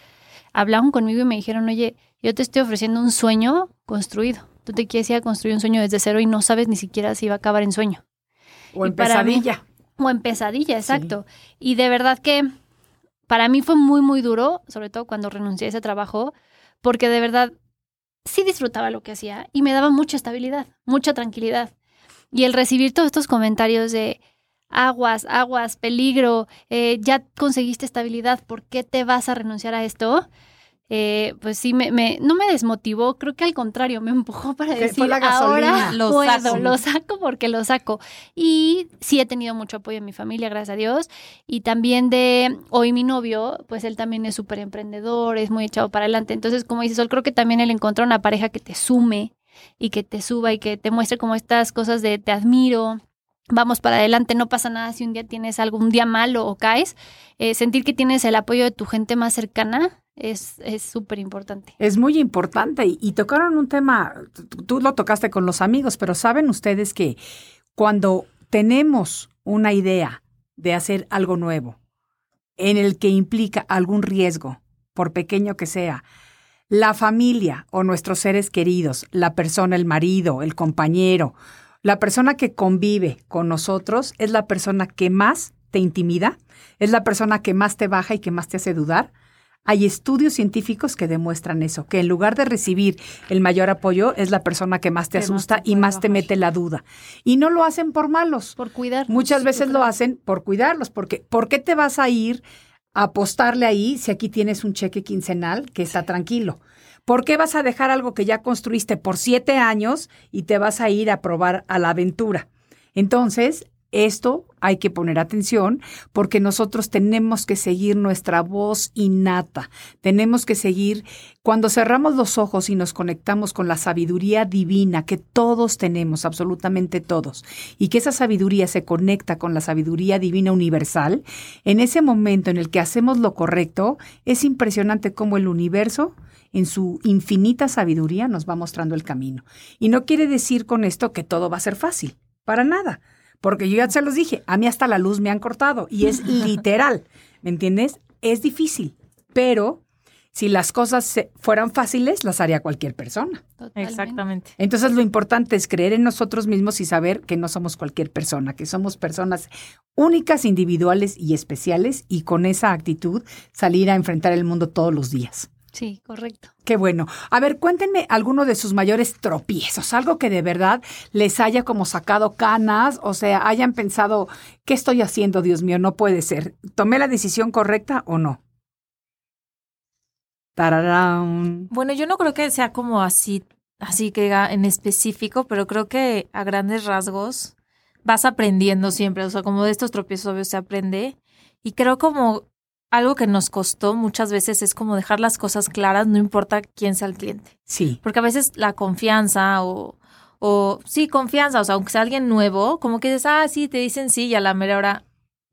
hablaron conmigo y me dijeron, oye, yo te estoy ofreciendo un sueño construido Tú te quieres ir a construir un sueño desde cero y no sabes ni siquiera si va a acabar en sueño. O en pesadilla. o en pesadilla, exacto. Y de verdad que para mí fue muy, muy duro, sobre todo cuando renuncié a ese trabajo, porque de verdad sí disfrutaba lo que hacía y me daba mucha estabilidad, mucha tranquilidad. Y el recibir todos estos comentarios de aguas, aguas, peligro, eh, ya conseguiste estabilidad, ¿por qué te vas a renunciar a esto? Eh, pues sí, me, me, no me desmotivó, creo que al contrario, me empujó para decir, ahora lo puedo, saco. lo saco porque lo saco. Y sí he tenido mucho apoyo en mi familia, gracias a Dios, y también de hoy mi novio, pues él también es súper emprendedor, es muy echado para adelante. Entonces, como dices, Sol, creo que también él encontró una pareja que te sume y que te suba y que te muestre como estas cosas de te admiro, vamos para adelante, no pasa nada si un día tienes algún día malo o caes. Eh, sentir que tienes el apoyo de tu gente más cercana es súper importante. Es muy importante y, tocaron un tema, tú lo tocaste con los amigos, pero saben ustedes que cuando tenemos una idea de hacer algo nuevo en el que implica algún riesgo, por pequeño que sea, la familia o nuestros seres queridos, la persona, el marido, el compañero, la persona que convive con nosotros es la persona que más te intimida, es la persona que más te baja y que más te hace dudar hay estudios científicos que demuestran eso, que en lugar de recibir el mayor apoyo es la persona que más te asusta y más te mete la duda. Y no lo hacen por malos. Por cuidar. Muchas veces lo hacen por cuidarlos, porque ¿por qué te vas a ir a apostarle ahí si aquí tienes un cheque quincenal que está tranquilo? ¿Por qué vas a dejar algo que ya construiste por siete años y te vas a ir a probar a la aventura? Entonces, esto hay que poner atención porque nosotros tenemos que seguir nuestra voz innata. Tenemos que seguir cuando cerramos los ojos y nos conectamos con la sabiduría divina que todos tenemos, absolutamente todos, y que esa sabiduría se conecta con la sabiduría divina universal, en ese momento en el que hacemos lo correcto, es impresionante cómo el universo en su infinita sabiduría nos va mostrando el camino. Y no quiere decir con esto que todo va a ser fácil, para nada. Porque yo ya se los dije, a mí hasta la luz me han cortado y es <laughs> literal, ¿me entiendes? Es difícil, pero si las cosas fueran fáciles, las haría cualquier persona. Exactamente. Entonces lo importante es creer en nosotros mismos y saber que no somos cualquier persona, que somos personas únicas, individuales y especiales y con esa actitud salir a enfrentar el mundo todos los días. Sí, correcto. Qué bueno. A ver, cuéntenme alguno de sus mayores tropiezos, algo que de verdad les haya como sacado canas, o sea, hayan pensado, ¿qué estoy haciendo, Dios mío? No puede ser. ¿Tomé la decisión correcta o no? Tararán. Bueno, yo no creo que sea como así, así que en específico, pero creo que a grandes rasgos vas aprendiendo siempre, o sea, como de estos tropiezos obvios se aprende. Y creo como algo que nos costó muchas veces es como dejar las cosas claras, no importa quién sea el cliente. Sí. Porque a veces la confianza o, o sí, confianza, o sea, aunque sea alguien nuevo, como que dices, ah, sí, te dicen sí y a la mera hora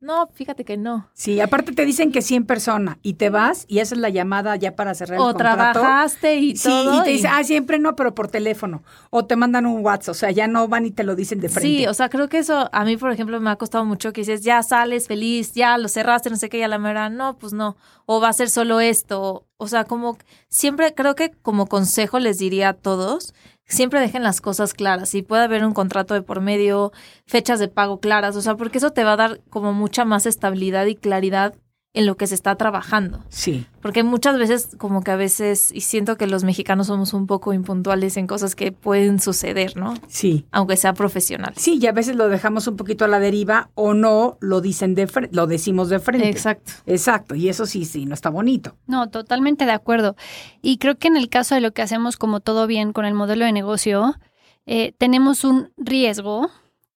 No, fíjate que no. Sí, aparte te dicen que 100 personas y te vas y haces la llamada ya para cerrar o el contrato. trabajaste y todo. Sí, y te dicen, ah, siempre no, pero por teléfono. O te mandan un WhatsApp, o sea, ya no van y te lo dicen de frente. Sí, o sea, creo que eso a mí, por ejemplo, me ha costado mucho que dices, ya sales feliz, ya lo cerraste, no sé qué, ya la mera, no, pues no. O va a ser solo esto. O sea, como siempre creo que como consejo les diría a todos siempre dejen las cosas claras y puede haber un contrato de por medio, fechas de pago claras, o sea, porque eso te va a dar como mucha más estabilidad y claridad en lo que se está trabajando. Sí. Porque muchas veces, como que a veces, y siento que los mexicanos somos un poco impuntuales en cosas que pueden suceder, ¿no? Sí. Aunque sea profesional. Sí, y a veces lo dejamos un poquito a la deriva o no lo dicen de frente, lo decimos de frente. Exacto. Exacto, y eso sí, sí, no está bonito. No, totalmente de acuerdo. Y creo que en el caso de lo que hacemos como todo bien con el modelo de negocio, eh, tenemos un riesgo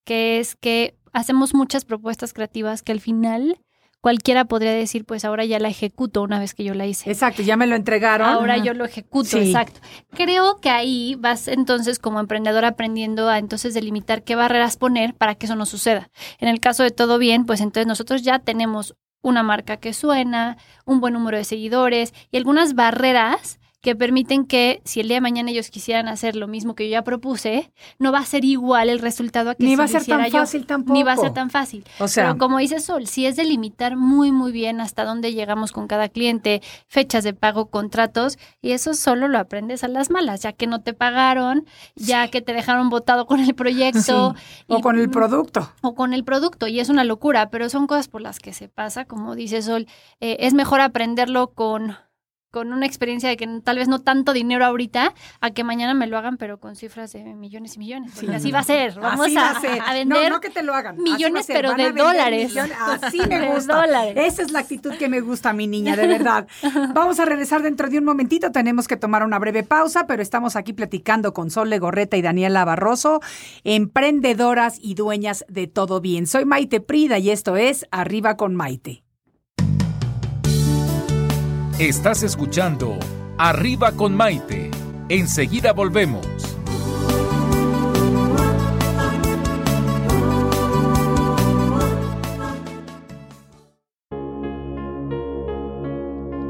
que es que hacemos muchas propuestas creativas que al final cualquiera podría decir, pues ahora ya la ejecuto una vez que yo la hice. Exacto, ya me lo entregaron. Ahora yo lo ejecuto, exacto. Creo que ahí vas entonces como emprendedor aprendiendo a entonces delimitar qué barreras poner para que eso no suceda. En el caso de todo bien, pues entonces nosotros ya tenemos una marca que suena, un buen número de seguidores y algunas barreras que permiten que si el día de mañana ellos quisieran hacer lo mismo que yo ya propuse, no va a ser igual el resultado a que ni si va a ser tan yo. fácil tampoco. Ni va a ser tan fácil. O sea, Pero como dice Sol, si es delimitar muy, muy bien hasta dónde llegamos con cada cliente, fechas de pago, contratos, y eso solo lo aprendes a las malas, ya que no te pagaron, ya que te dejaron votado con el proyecto. Sí, O y- con el producto. o con el producto y es una locura, pero son cosas por las que se pasa, como dice Sol, eh, es mejor aprenderlo con con una experiencia de que tal vez no tanto dinero ahorita, a que mañana me lo hagan, pero con cifras de millones y millones. Porque así va a ser. Vamos Así a, va a ser. a vender No, no que te lo hagan. Millones, pero de dólares. millones. Así <laughs> me gusta. dólares. Esa es la actitud que me gusta, mi niña, de verdad. <laughs> Vamos a regresar dentro de un momentito. Tenemos que tomar una breve pausa, pero estamos aquí platicando con Sol Legorreta y Daniela Barroso, emprendedoras y dueñas de todo bien. Soy Maite Prida y esto es Arriba con Maite. Estás escuchando Arriba con Maite. Enseguida volvemos.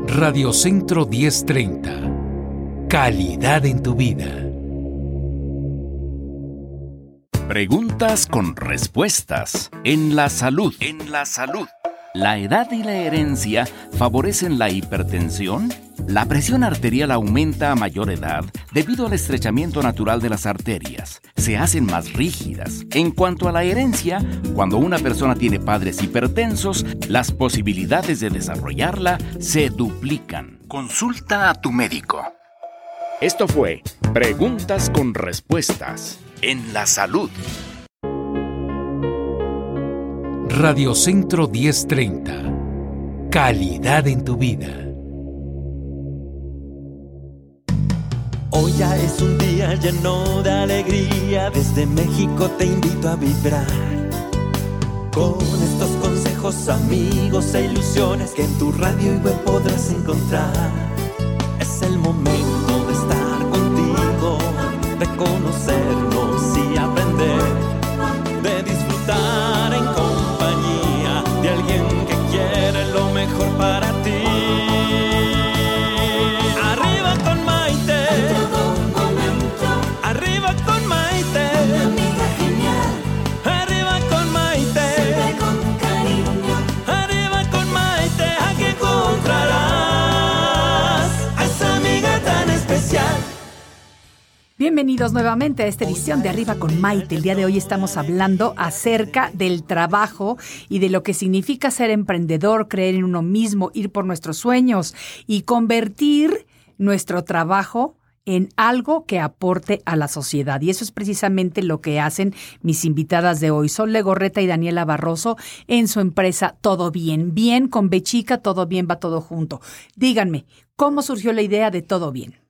Radio Centro 1030. Calidad en tu vida. Preguntas con respuestas en la salud. En la salud. ¿La edad y la herencia favorecen la hipertensión? La presión arterial aumenta a mayor edad debido al estrechamiento natural de las arterias. Se hacen más rígidas. En cuanto a la herencia, cuando una persona tiene padres hipertensos, las posibilidades de desarrollarla se duplican. Consulta a tu médico. Esto fue Preguntas con Respuestas en la Salud. Radio Centro 1030. Calidad en tu vida. Hoy ya es un día lleno de alegría, desde México te invito a vibrar. Con estos consejos, amigos e ilusiones que en tu radio y web podrás encontrar. Es el momento de estar contigo, de conocernos y aprender, Bienvenidos nuevamente a esta edición de Arriba con Maite. El día de hoy estamos hablando acerca del trabajo y de lo que significa ser emprendedor, creer en uno mismo, ir por nuestros sueños y convertir nuestro trabajo en algo que aporte a la sociedad. Y eso es precisamente lo que hacen mis invitadas de hoy, Sol Legorreta y Daniela Barroso, en su empresa Todo Bien. Bien con Bechica, todo bien, va todo junto. Díganme, ¿cómo surgió la idea de Todo Bien?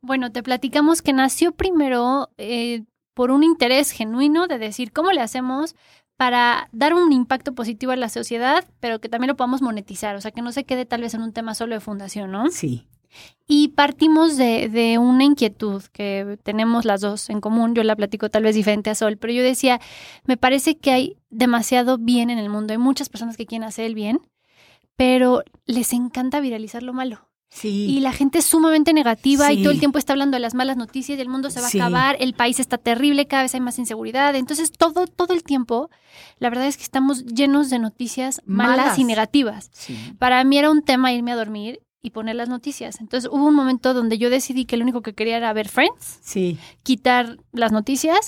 Bueno, te platicamos que nació primero eh, por un interés genuino de decir cómo le hacemos para dar un impacto positivo a la sociedad, pero que también lo podamos monetizar, o sea, que no se quede tal vez en un tema solo de fundación, ¿no? Sí. Y partimos de, de, una inquietud que tenemos las dos en común. Yo la platico tal vez diferente a Sol, pero yo decía, me parece que hay demasiado bien en el mundo. Hay muchas personas que quieren hacer el bien, pero les encanta viralizar lo malo. Y la gente es sumamente negativa y todo el tiempo está hablando de las malas noticias y el mundo se va a acabar, el país está terrible, cada vez hay más inseguridad. Entonces, todo, todo el tiempo, la verdad es que estamos llenos de noticias malas, y negativas. Para mí era un tema irme a dormir y poner las noticias. Entonces hubo un momento donde yo decidí que lo único que quería era ver Friends, quitar las noticias,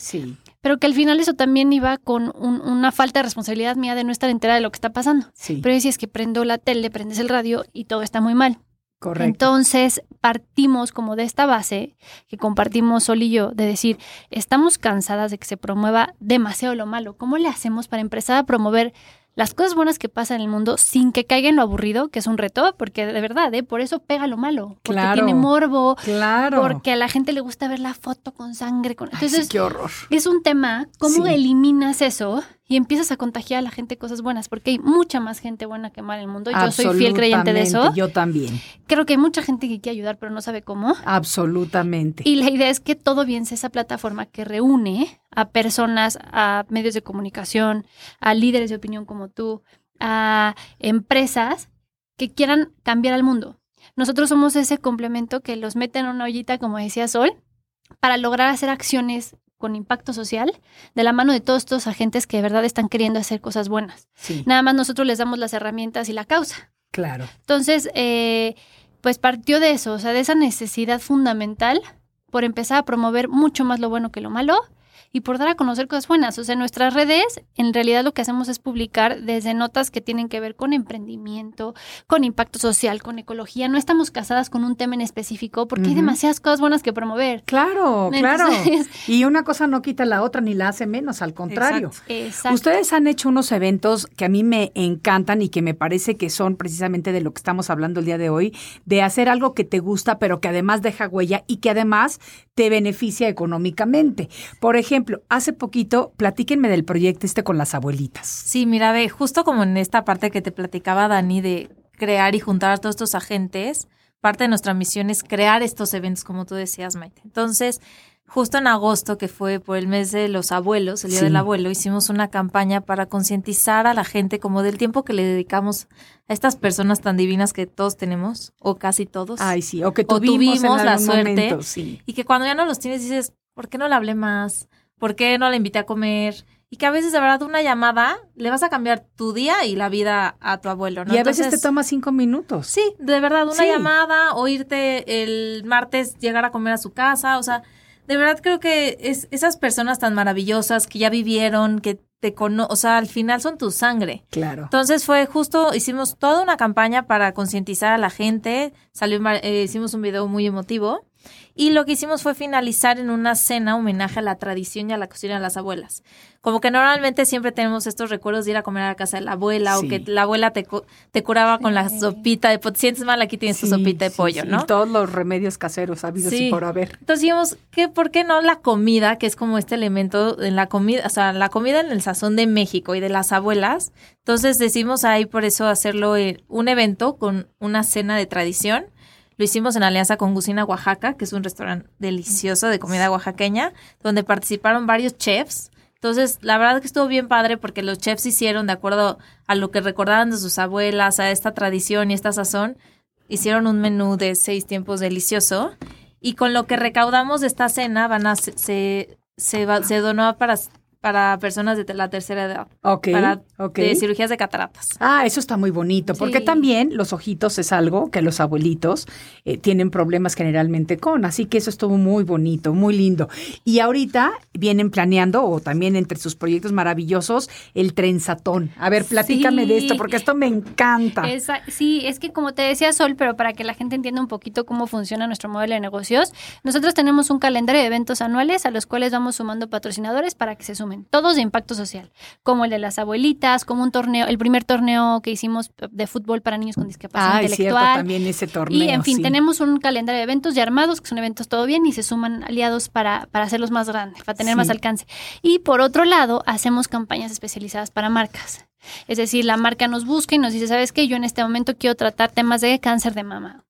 pero que al final eso también iba con una falta de responsabilidad mía de no estar enterada de lo que está pasando. Pero decía, es que prendo la tele, prendes el radio y todo está muy mal. Correcto. Entonces partimos como de esta base que compartimos Sol y yo, de decir, estamos cansadas de que se promueva demasiado lo malo. ¿Cómo le hacemos para empezar a promover las cosas buenas que pasan en el mundo sin que caiga en lo aburrido, que es un reto, porque de verdad, ¿eh? por eso pega lo malo, porque tiene morbo, claro. porque a la gente le gusta ver la foto con sangre. Con... Entonces, qué horror. Es un tema, ¿cómo eliminas eso? y empiezas a contagiar a la gente cosas buenas, porque hay mucha más gente buena que mala en el mundo. Yo soy fiel creyente de eso. Yo también. Creo que hay mucha gente que quiere ayudar, pero no sabe cómo. Absolutamente. Y la idea es que todo bien sea esa plataforma que reúne a personas, a medios de comunicación, a líderes de opinión como tú, a empresas que quieran cambiar al mundo. Nosotros somos ese complemento que los mete en una ollita, como decía Sol, para lograr hacer acciones con impacto social de la mano de todos estos agentes que de verdad están queriendo hacer cosas buenas. Nada más nosotros les damos las herramientas y la causa. Claro. Entonces, eh, pues partió de eso, o sea, de esa necesidad fundamental por empezar a promover mucho más lo bueno que lo malo y por dar a conocer cosas buenas. O sea, en nuestras redes, en realidad lo que hacemos es publicar desde notas que tienen que ver con emprendimiento, con impacto social, con ecología. No estamos casadas con un tema en específico porque hay demasiadas cosas buenas que promover. Claro, claro. Y una cosa no quita la otra ni la hace menos, al contrario. Exacto. Ustedes han hecho unos eventos que a mí me encantan y que me parece que son precisamente de lo que estamos hablando el día de hoy, de hacer algo que te gusta, pero que además deja huella y que además te beneficia económicamente. Por ejemplo, hace poquito, platíquenme del proyecto este con las abuelitas. Sí, mira, ve, justo como en esta parte que te platicaba Dani de crear y juntar a todos estos agentes, parte de nuestra misión es crear estos eventos, como tú decías, Maite. Entonces, justo en agosto, que fue por el mes de los abuelos, el Día del Abuelo, hicimos una campaña para concientizar a la gente como del tiempo que le dedicamos a estas personas tan divinas que todos tenemos, o casi todos. Ay, sí, o que tuvimos, la suerte. Y que cuando ya no los tienes dices, ¿por qué no le hablé más? ¿Por qué no la invité a comer? Y que a veces, de verdad, una llamada le vas a cambiar tu día y la vida a tu abuelo, ¿no? Y a veces te toma cinco minutos. Sí, de verdad, una llamada o irte el martes, llegar a comer a su casa, o sea, de verdad creo que es esas personas tan maravillosas que ya vivieron, que te conocen, o sea, al final son tu sangre. Claro. Entonces fue justo, hicimos toda una campaña para concientizar a la gente, salió, eh, hicimos un video muy emotivo y lo que hicimos fue finalizar en una cena homenaje a la tradición y a la cocina de las abuelas. Como que normalmente siempre tenemos estos recuerdos de ir a comer a la casa de la abuela o que la abuela te, te curaba con la sopita de pollo. Sientes mal, aquí tienes tu sopita de pollo, ¿no? Y todos los remedios caseros habidos y por haber. Entonces dijimos, ¿qué, ¿por qué no la comida, que es como este elemento en la comida, o sea, la comida en el sazón de México y de las abuelas? Entonces decimos ahí por eso hacerlo un evento con una cena de tradición lo hicimos en alianza con Gucina Oaxaca, que es un restaurante delicioso de comida oaxaqueña, donde participaron varios chefs. Entonces, la verdad que estuvo bien padre porque los chefs hicieron, de acuerdo a lo que recordaban de sus abuelas, a esta tradición y esta sazón, hicieron un menú de seis tiempos delicioso. Y con lo que recaudamos de esta cena, van a, se, se, se donó para para personas de la tercera edad. Ok. Para de cirugías de cataratas. Ah, eso está muy bonito, porque también los ojitos es algo que los abuelitos eh, tienen problemas generalmente con, así que eso estuvo muy bonito, muy lindo. Y ahorita vienen planeando, o también entre sus proyectos maravillosos, el trenzatón. A ver, platícame de esto, porque esto me encanta. sí, es que como te decía Sol, pero para que la gente entienda un poquito cómo funciona nuestro modelo de negocios, nosotros tenemos un calendario de eventos anuales a los cuales vamos sumando patrocinadores para que se sumen todos de impacto social, como el de las abuelitas, como un torneo, el primer torneo que hicimos de fútbol para niños con discapacidad ah, intelectual. Cierto, también ese torneo. Y en fin, tenemos un calendario de eventos ya armados, que son eventos todo bien, y se suman aliados para, para hacerlos más grandes, para tener más alcance. Y por otro lado, hacemos campañas especializadas para marcas. Es decir, la marca nos busca y nos dice, ¿sabes qué? Yo en este momento quiero tratar temas de cáncer de mama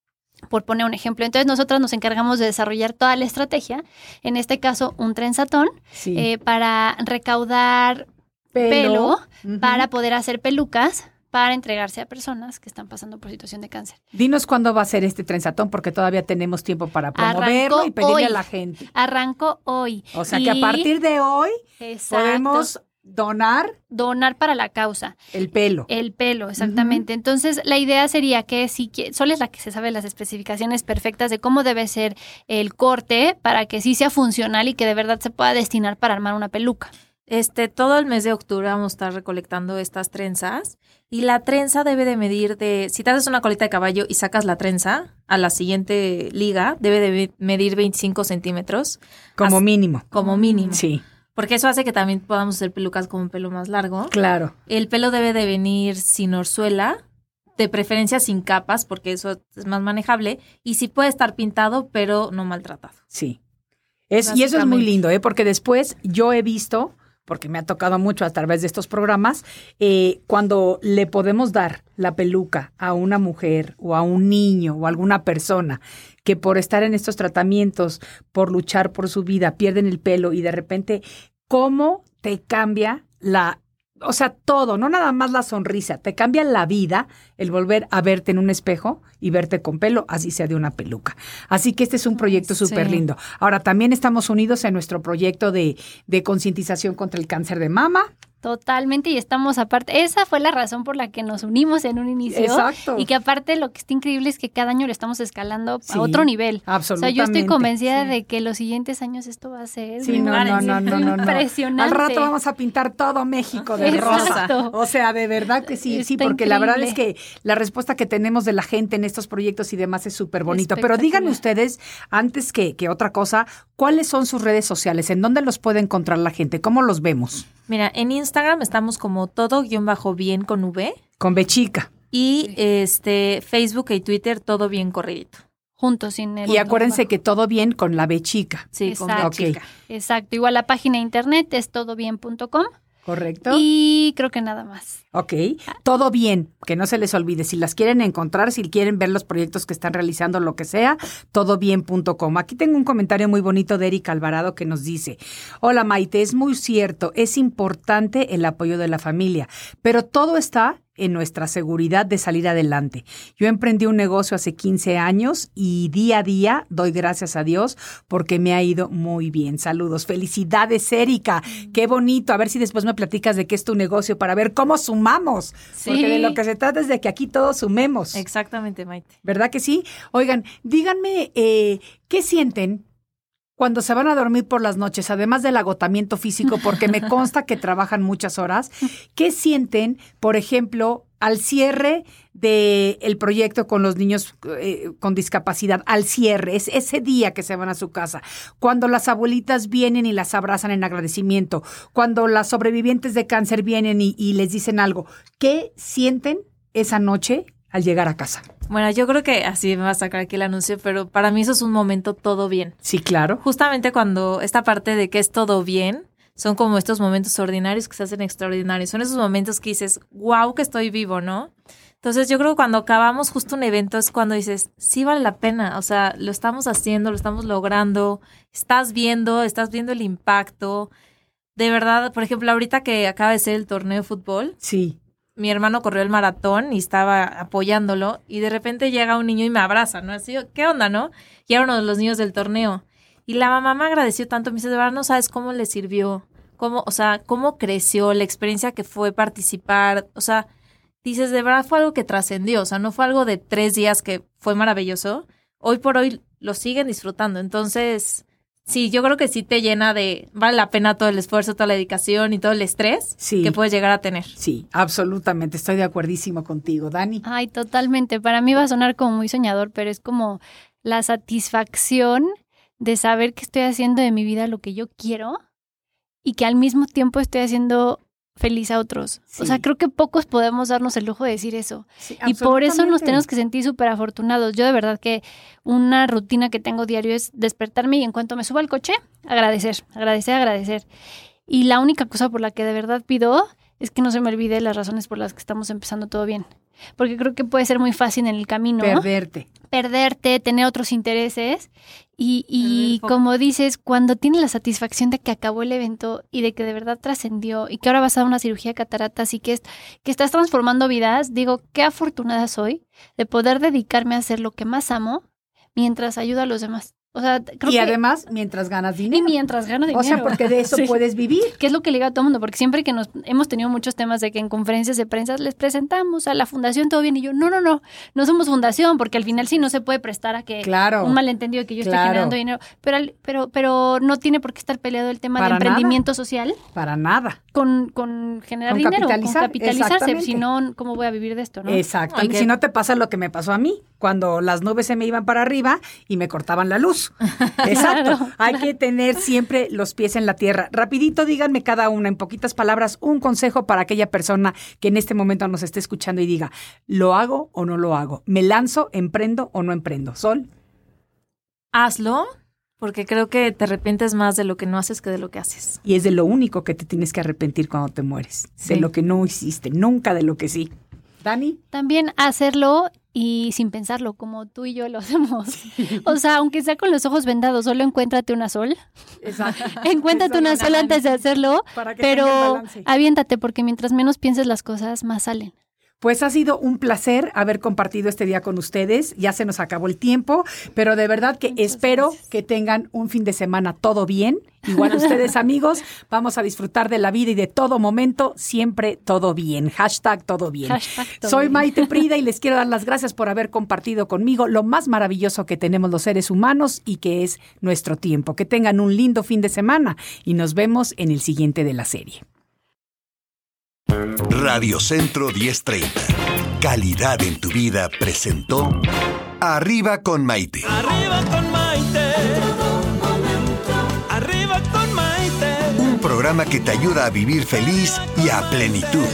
por poner un ejemplo. Entonces nosotras nos encargamos de desarrollar toda la estrategia, en este caso un trenzatón, Sí. eh, para recaudar pelo, para poder hacer pelucas para entregarse a personas que están pasando por situación de cáncer. Dinos cuándo va a ser este trenzatón, porque todavía tenemos tiempo para promoverlo y pedirle hoy. a la gente. Arrancó hoy. O sea que a partir de hoy Exacto, podemos donar donar para la causa. el pelo. El pelo, exactamente. Entonces, la idea sería que si que Sol es la que se sabe las especificaciones perfectas de cómo debe ser el corte para que sí sea funcional y que de verdad se pueda destinar para armar una peluca. Este, todo el mes de octubre vamos a estar recolectando estas trenzas y la trenza debe de medir de, si te haces una colita de caballo y sacas la trenza a la siguiente liga, debe de medir 25 centímetros Como As- mínimo. como mínimo. Sí, Porque eso hace que también podamos hacer pelucas con un pelo más largo. claro. El pelo debe de venir sin orzuela, de preferencia sin capas, porque eso es más manejable. Y sí puede estar pintado, pero no maltratado. Sí. Es, y eso es muy lindo, ¿eh? porque después yo he visto, porque me ha tocado mucho a través de estos programas, eh, cuando le podemos dar la peluca a una mujer o a un niño o a alguna persona que por estar en estos tratamientos, por luchar por su vida, pierden el pelo y de repente, ¿cómo te cambia la... O sea, todo, no nada más la sonrisa, te cambia la vida el volver a verte en un espejo y verte con pelo, así sea de una peluca. Así que este es un proyecto Sí. súper lindo. Ahora, también estamos unidos en nuestro proyecto de, de concientización contra el cáncer de mama. Totalmente, y estamos aparte. Esa fue la razón por la que nos unimos en un inicio. Exacto. Y que aparte lo que está increíble es que cada año lo estamos escalando Sí, a otro nivel. O sea, Absolutamente. yo estoy convencida Sí. de que los siguientes años esto va a ser Sí, no, no, no, no, impresionante. Al rato vamos a pintar todo México de Exacto. rosa. O sea, de verdad que sí, sí, porque la verdad es que la respuesta que tenemos de la gente en estos proyectos y demás es súper bonito. Pero díganme ustedes, antes que, que otra cosa, ¿cuáles son sus redes sociales? ¿En dónde los puede encontrar la gente? ¿Cómo los vemos? Mira, en Instagram estamos como todo guion bajo bien con V. Con Bechica. Y este Facebook y Twitter todo bien corridito. Juntos sin el Y acuérdense que todo bien con la Bechica. Sí, con Exacto. Ok. chica. Exacto. Igual la página de internet es todobien.com ¿Correcto? y creo que nada más. Ok, todo bien, que no se les olvide. Si las quieren encontrar, si quieren ver los proyectos que están realizando, lo que sea, todobien.com. Aquí tengo un comentario muy bonito de Erika Alvarado que nos dice, hola Maite, es muy cierto, es importante el apoyo de la familia, pero todo está en nuestra seguridad de salir adelante. Yo emprendí un negocio hace 15 años y día a día doy gracias a Dios porque me ha ido muy bien. Saludos, felicidades Erika, qué bonito. A ver si después me platicas de qué es tu negocio para ver cómo sumamos. Porque de lo que se trata es de que aquí todos sumemos. Exactamente, Maite. ¿Verdad que sí? Oigan, díganme, eh, ¿qué sienten cuando se van a dormir por las noches, además del agotamiento físico, porque me <laughs> consta que trabajan muchas horas? ¿Qué sienten, por ejemplo, al cierre del el proyecto con los niños eh, con discapacidad, al cierre, es ese día que se van a su casa, cuando las abuelitas vienen y las abrazan en agradecimiento, cuando las sobrevivientes de cáncer vienen y, y les dicen algo, ¿qué sienten esa noche al llegar a casa? Bueno, yo creo que así me va a sacar aquí el anuncio, pero para mí eso es un momento todo bien. Sí, claro. Justamente cuando esta parte de que es todo bien, son como estos momentos ordinarios que se hacen extraordinarios. Son esos momentos que dices, wow, que estoy vivo, ¿no? Entonces yo creo que cuando acabamos justo un evento es cuando dices, sí vale la pena, o sea, lo estamos haciendo, lo estamos logrando, estás viendo, estás viendo el impacto. De verdad, por ejemplo, ahorita que acaba de ser el torneo de fútbol, Sí. Mi hermano corrió el maratón y estaba apoyándolo y de repente llega un niño y me abraza, ¿no? Así, ¿qué onda, no? Y era uno de los niños del torneo. Y la mamá me agradeció tanto, me dice, de verdad no sabes cómo le sirvió, cómo, o sea, cómo creció, la experiencia que fue participar, o sea, dices, de verdad fue algo que trascendió, o sea, no fue algo de tres días que fue maravilloso, hoy por hoy lo siguen disfrutando, entonces... Sí, yo creo que sí te llena de, vale la pena todo el esfuerzo, toda la dedicación y todo el estrés Sí. que puedes llegar a tener. Sí, absolutamente. Estoy de acuerdísimo contigo, Dani. Ay, totalmente. Para mí va a sonar como muy soñador, pero es como la satisfacción de saber que estoy haciendo de mi vida lo que yo quiero y que al mismo tiempo estoy haciendo feliz a otros. Sí. O sea, creo que pocos podemos darnos el lujo de decir eso. Sí, Y por eso nos tenemos que sentir súper afortunados. Yo de verdad que una rutina que tengo diario es despertarme y en cuanto me subo al coche, agradecer, agradecer, agradecer. Y la única cosa por la que de verdad pido es que no se me olvide las razones por las que estamos empezando todo bien. Porque creo que puede ser muy fácil en el camino. Perderte. Perderte, tener otros intereses. Y, y como dices, cuando tienes la satisfacción de que acabó el evento y de que de verdad trascendió y que ahora vas a una cirugía de cataratas y que, es, que estás transformando vidas, digo, qué afortunada soy de poder dedicarme a hacer lo que más amo mientras ayudo a los demás. O sea, creo y además, mientras ganas dinero. Y mientras ganas dinero. O sea, porque de eso <laughs> puedes vivir. Que es lo que le digo a todo el mundo, porque siempre que nos hemos tenido muchos temas de que en conferencias de prensa les presentamos a la fundación todo bien y yo, no, no, no, no somos fundación, porque al final sí no se puede prestar a que claro, un malentendido que yo esté generando dinero, pero pero pero no tiene por qué estar peleado el tema de emprendimiento social. Para nada. Con, con generar dinero, con capitalizarse, si no cómo voy a vivir de esto, ¿no? Exacto. Y si no te pasa lo que me pasó a mí, cuando las nubes se me iban para arriba y me cortaban la luz. <laughs> Exacto. Hay que tener siempre los pies en la tierra. Rapidito, díganme cada una, en poquitas palabras, un consejo para aquella persona que en este momento nos esté escuchando y diga, ¿lo hago o no lo hago? ¿Me lanzo, emprendo o no emprendo? Sol. Hazlo, porque creo que te arrepientes más de lo que no haces que de lo que haces. Y es de lo único que te tienes que arrepentir cuando te mueres, de lo que no hiciste, nunca de lo que sí. Dani. También hacerlo y sin pensarlo, como tú y yo lo <laughs> hacemos. O sea, aunque sea con los ojos vendados, solo encuéntrate una sol. Exacto. <laughs> Encuéntrate una sol antes de hacerlo, pero aviéntate porque mientras menos pienses las cosas, más salen. Pues ha sido un placer haber compartido este día con ustedes. Ya se nos acabó el tiempo, pero de verdad que espero que tengan un fin de semana todo bien. Igual ustedes <laughs> amigos, vamos a disfrutar de la vida y de todo momento, siempre todo bien. Hashtag todo bien. Soy Maite <laughs> Prida y les quiero dar las gracias por haber compartido conmigo lo más maravilloso que tenemos los seres humanos y que es nuestro tiempo. Que tengan un lindo fin de semana y nos vemos en el siguiente de la serie. Radio Centro 1030. Calidad en tu vida presentó Arriba con Maite. Arriba con Maite. Arriba con Maite. Un programa que te ayuda a vivir feliz y a plenitud.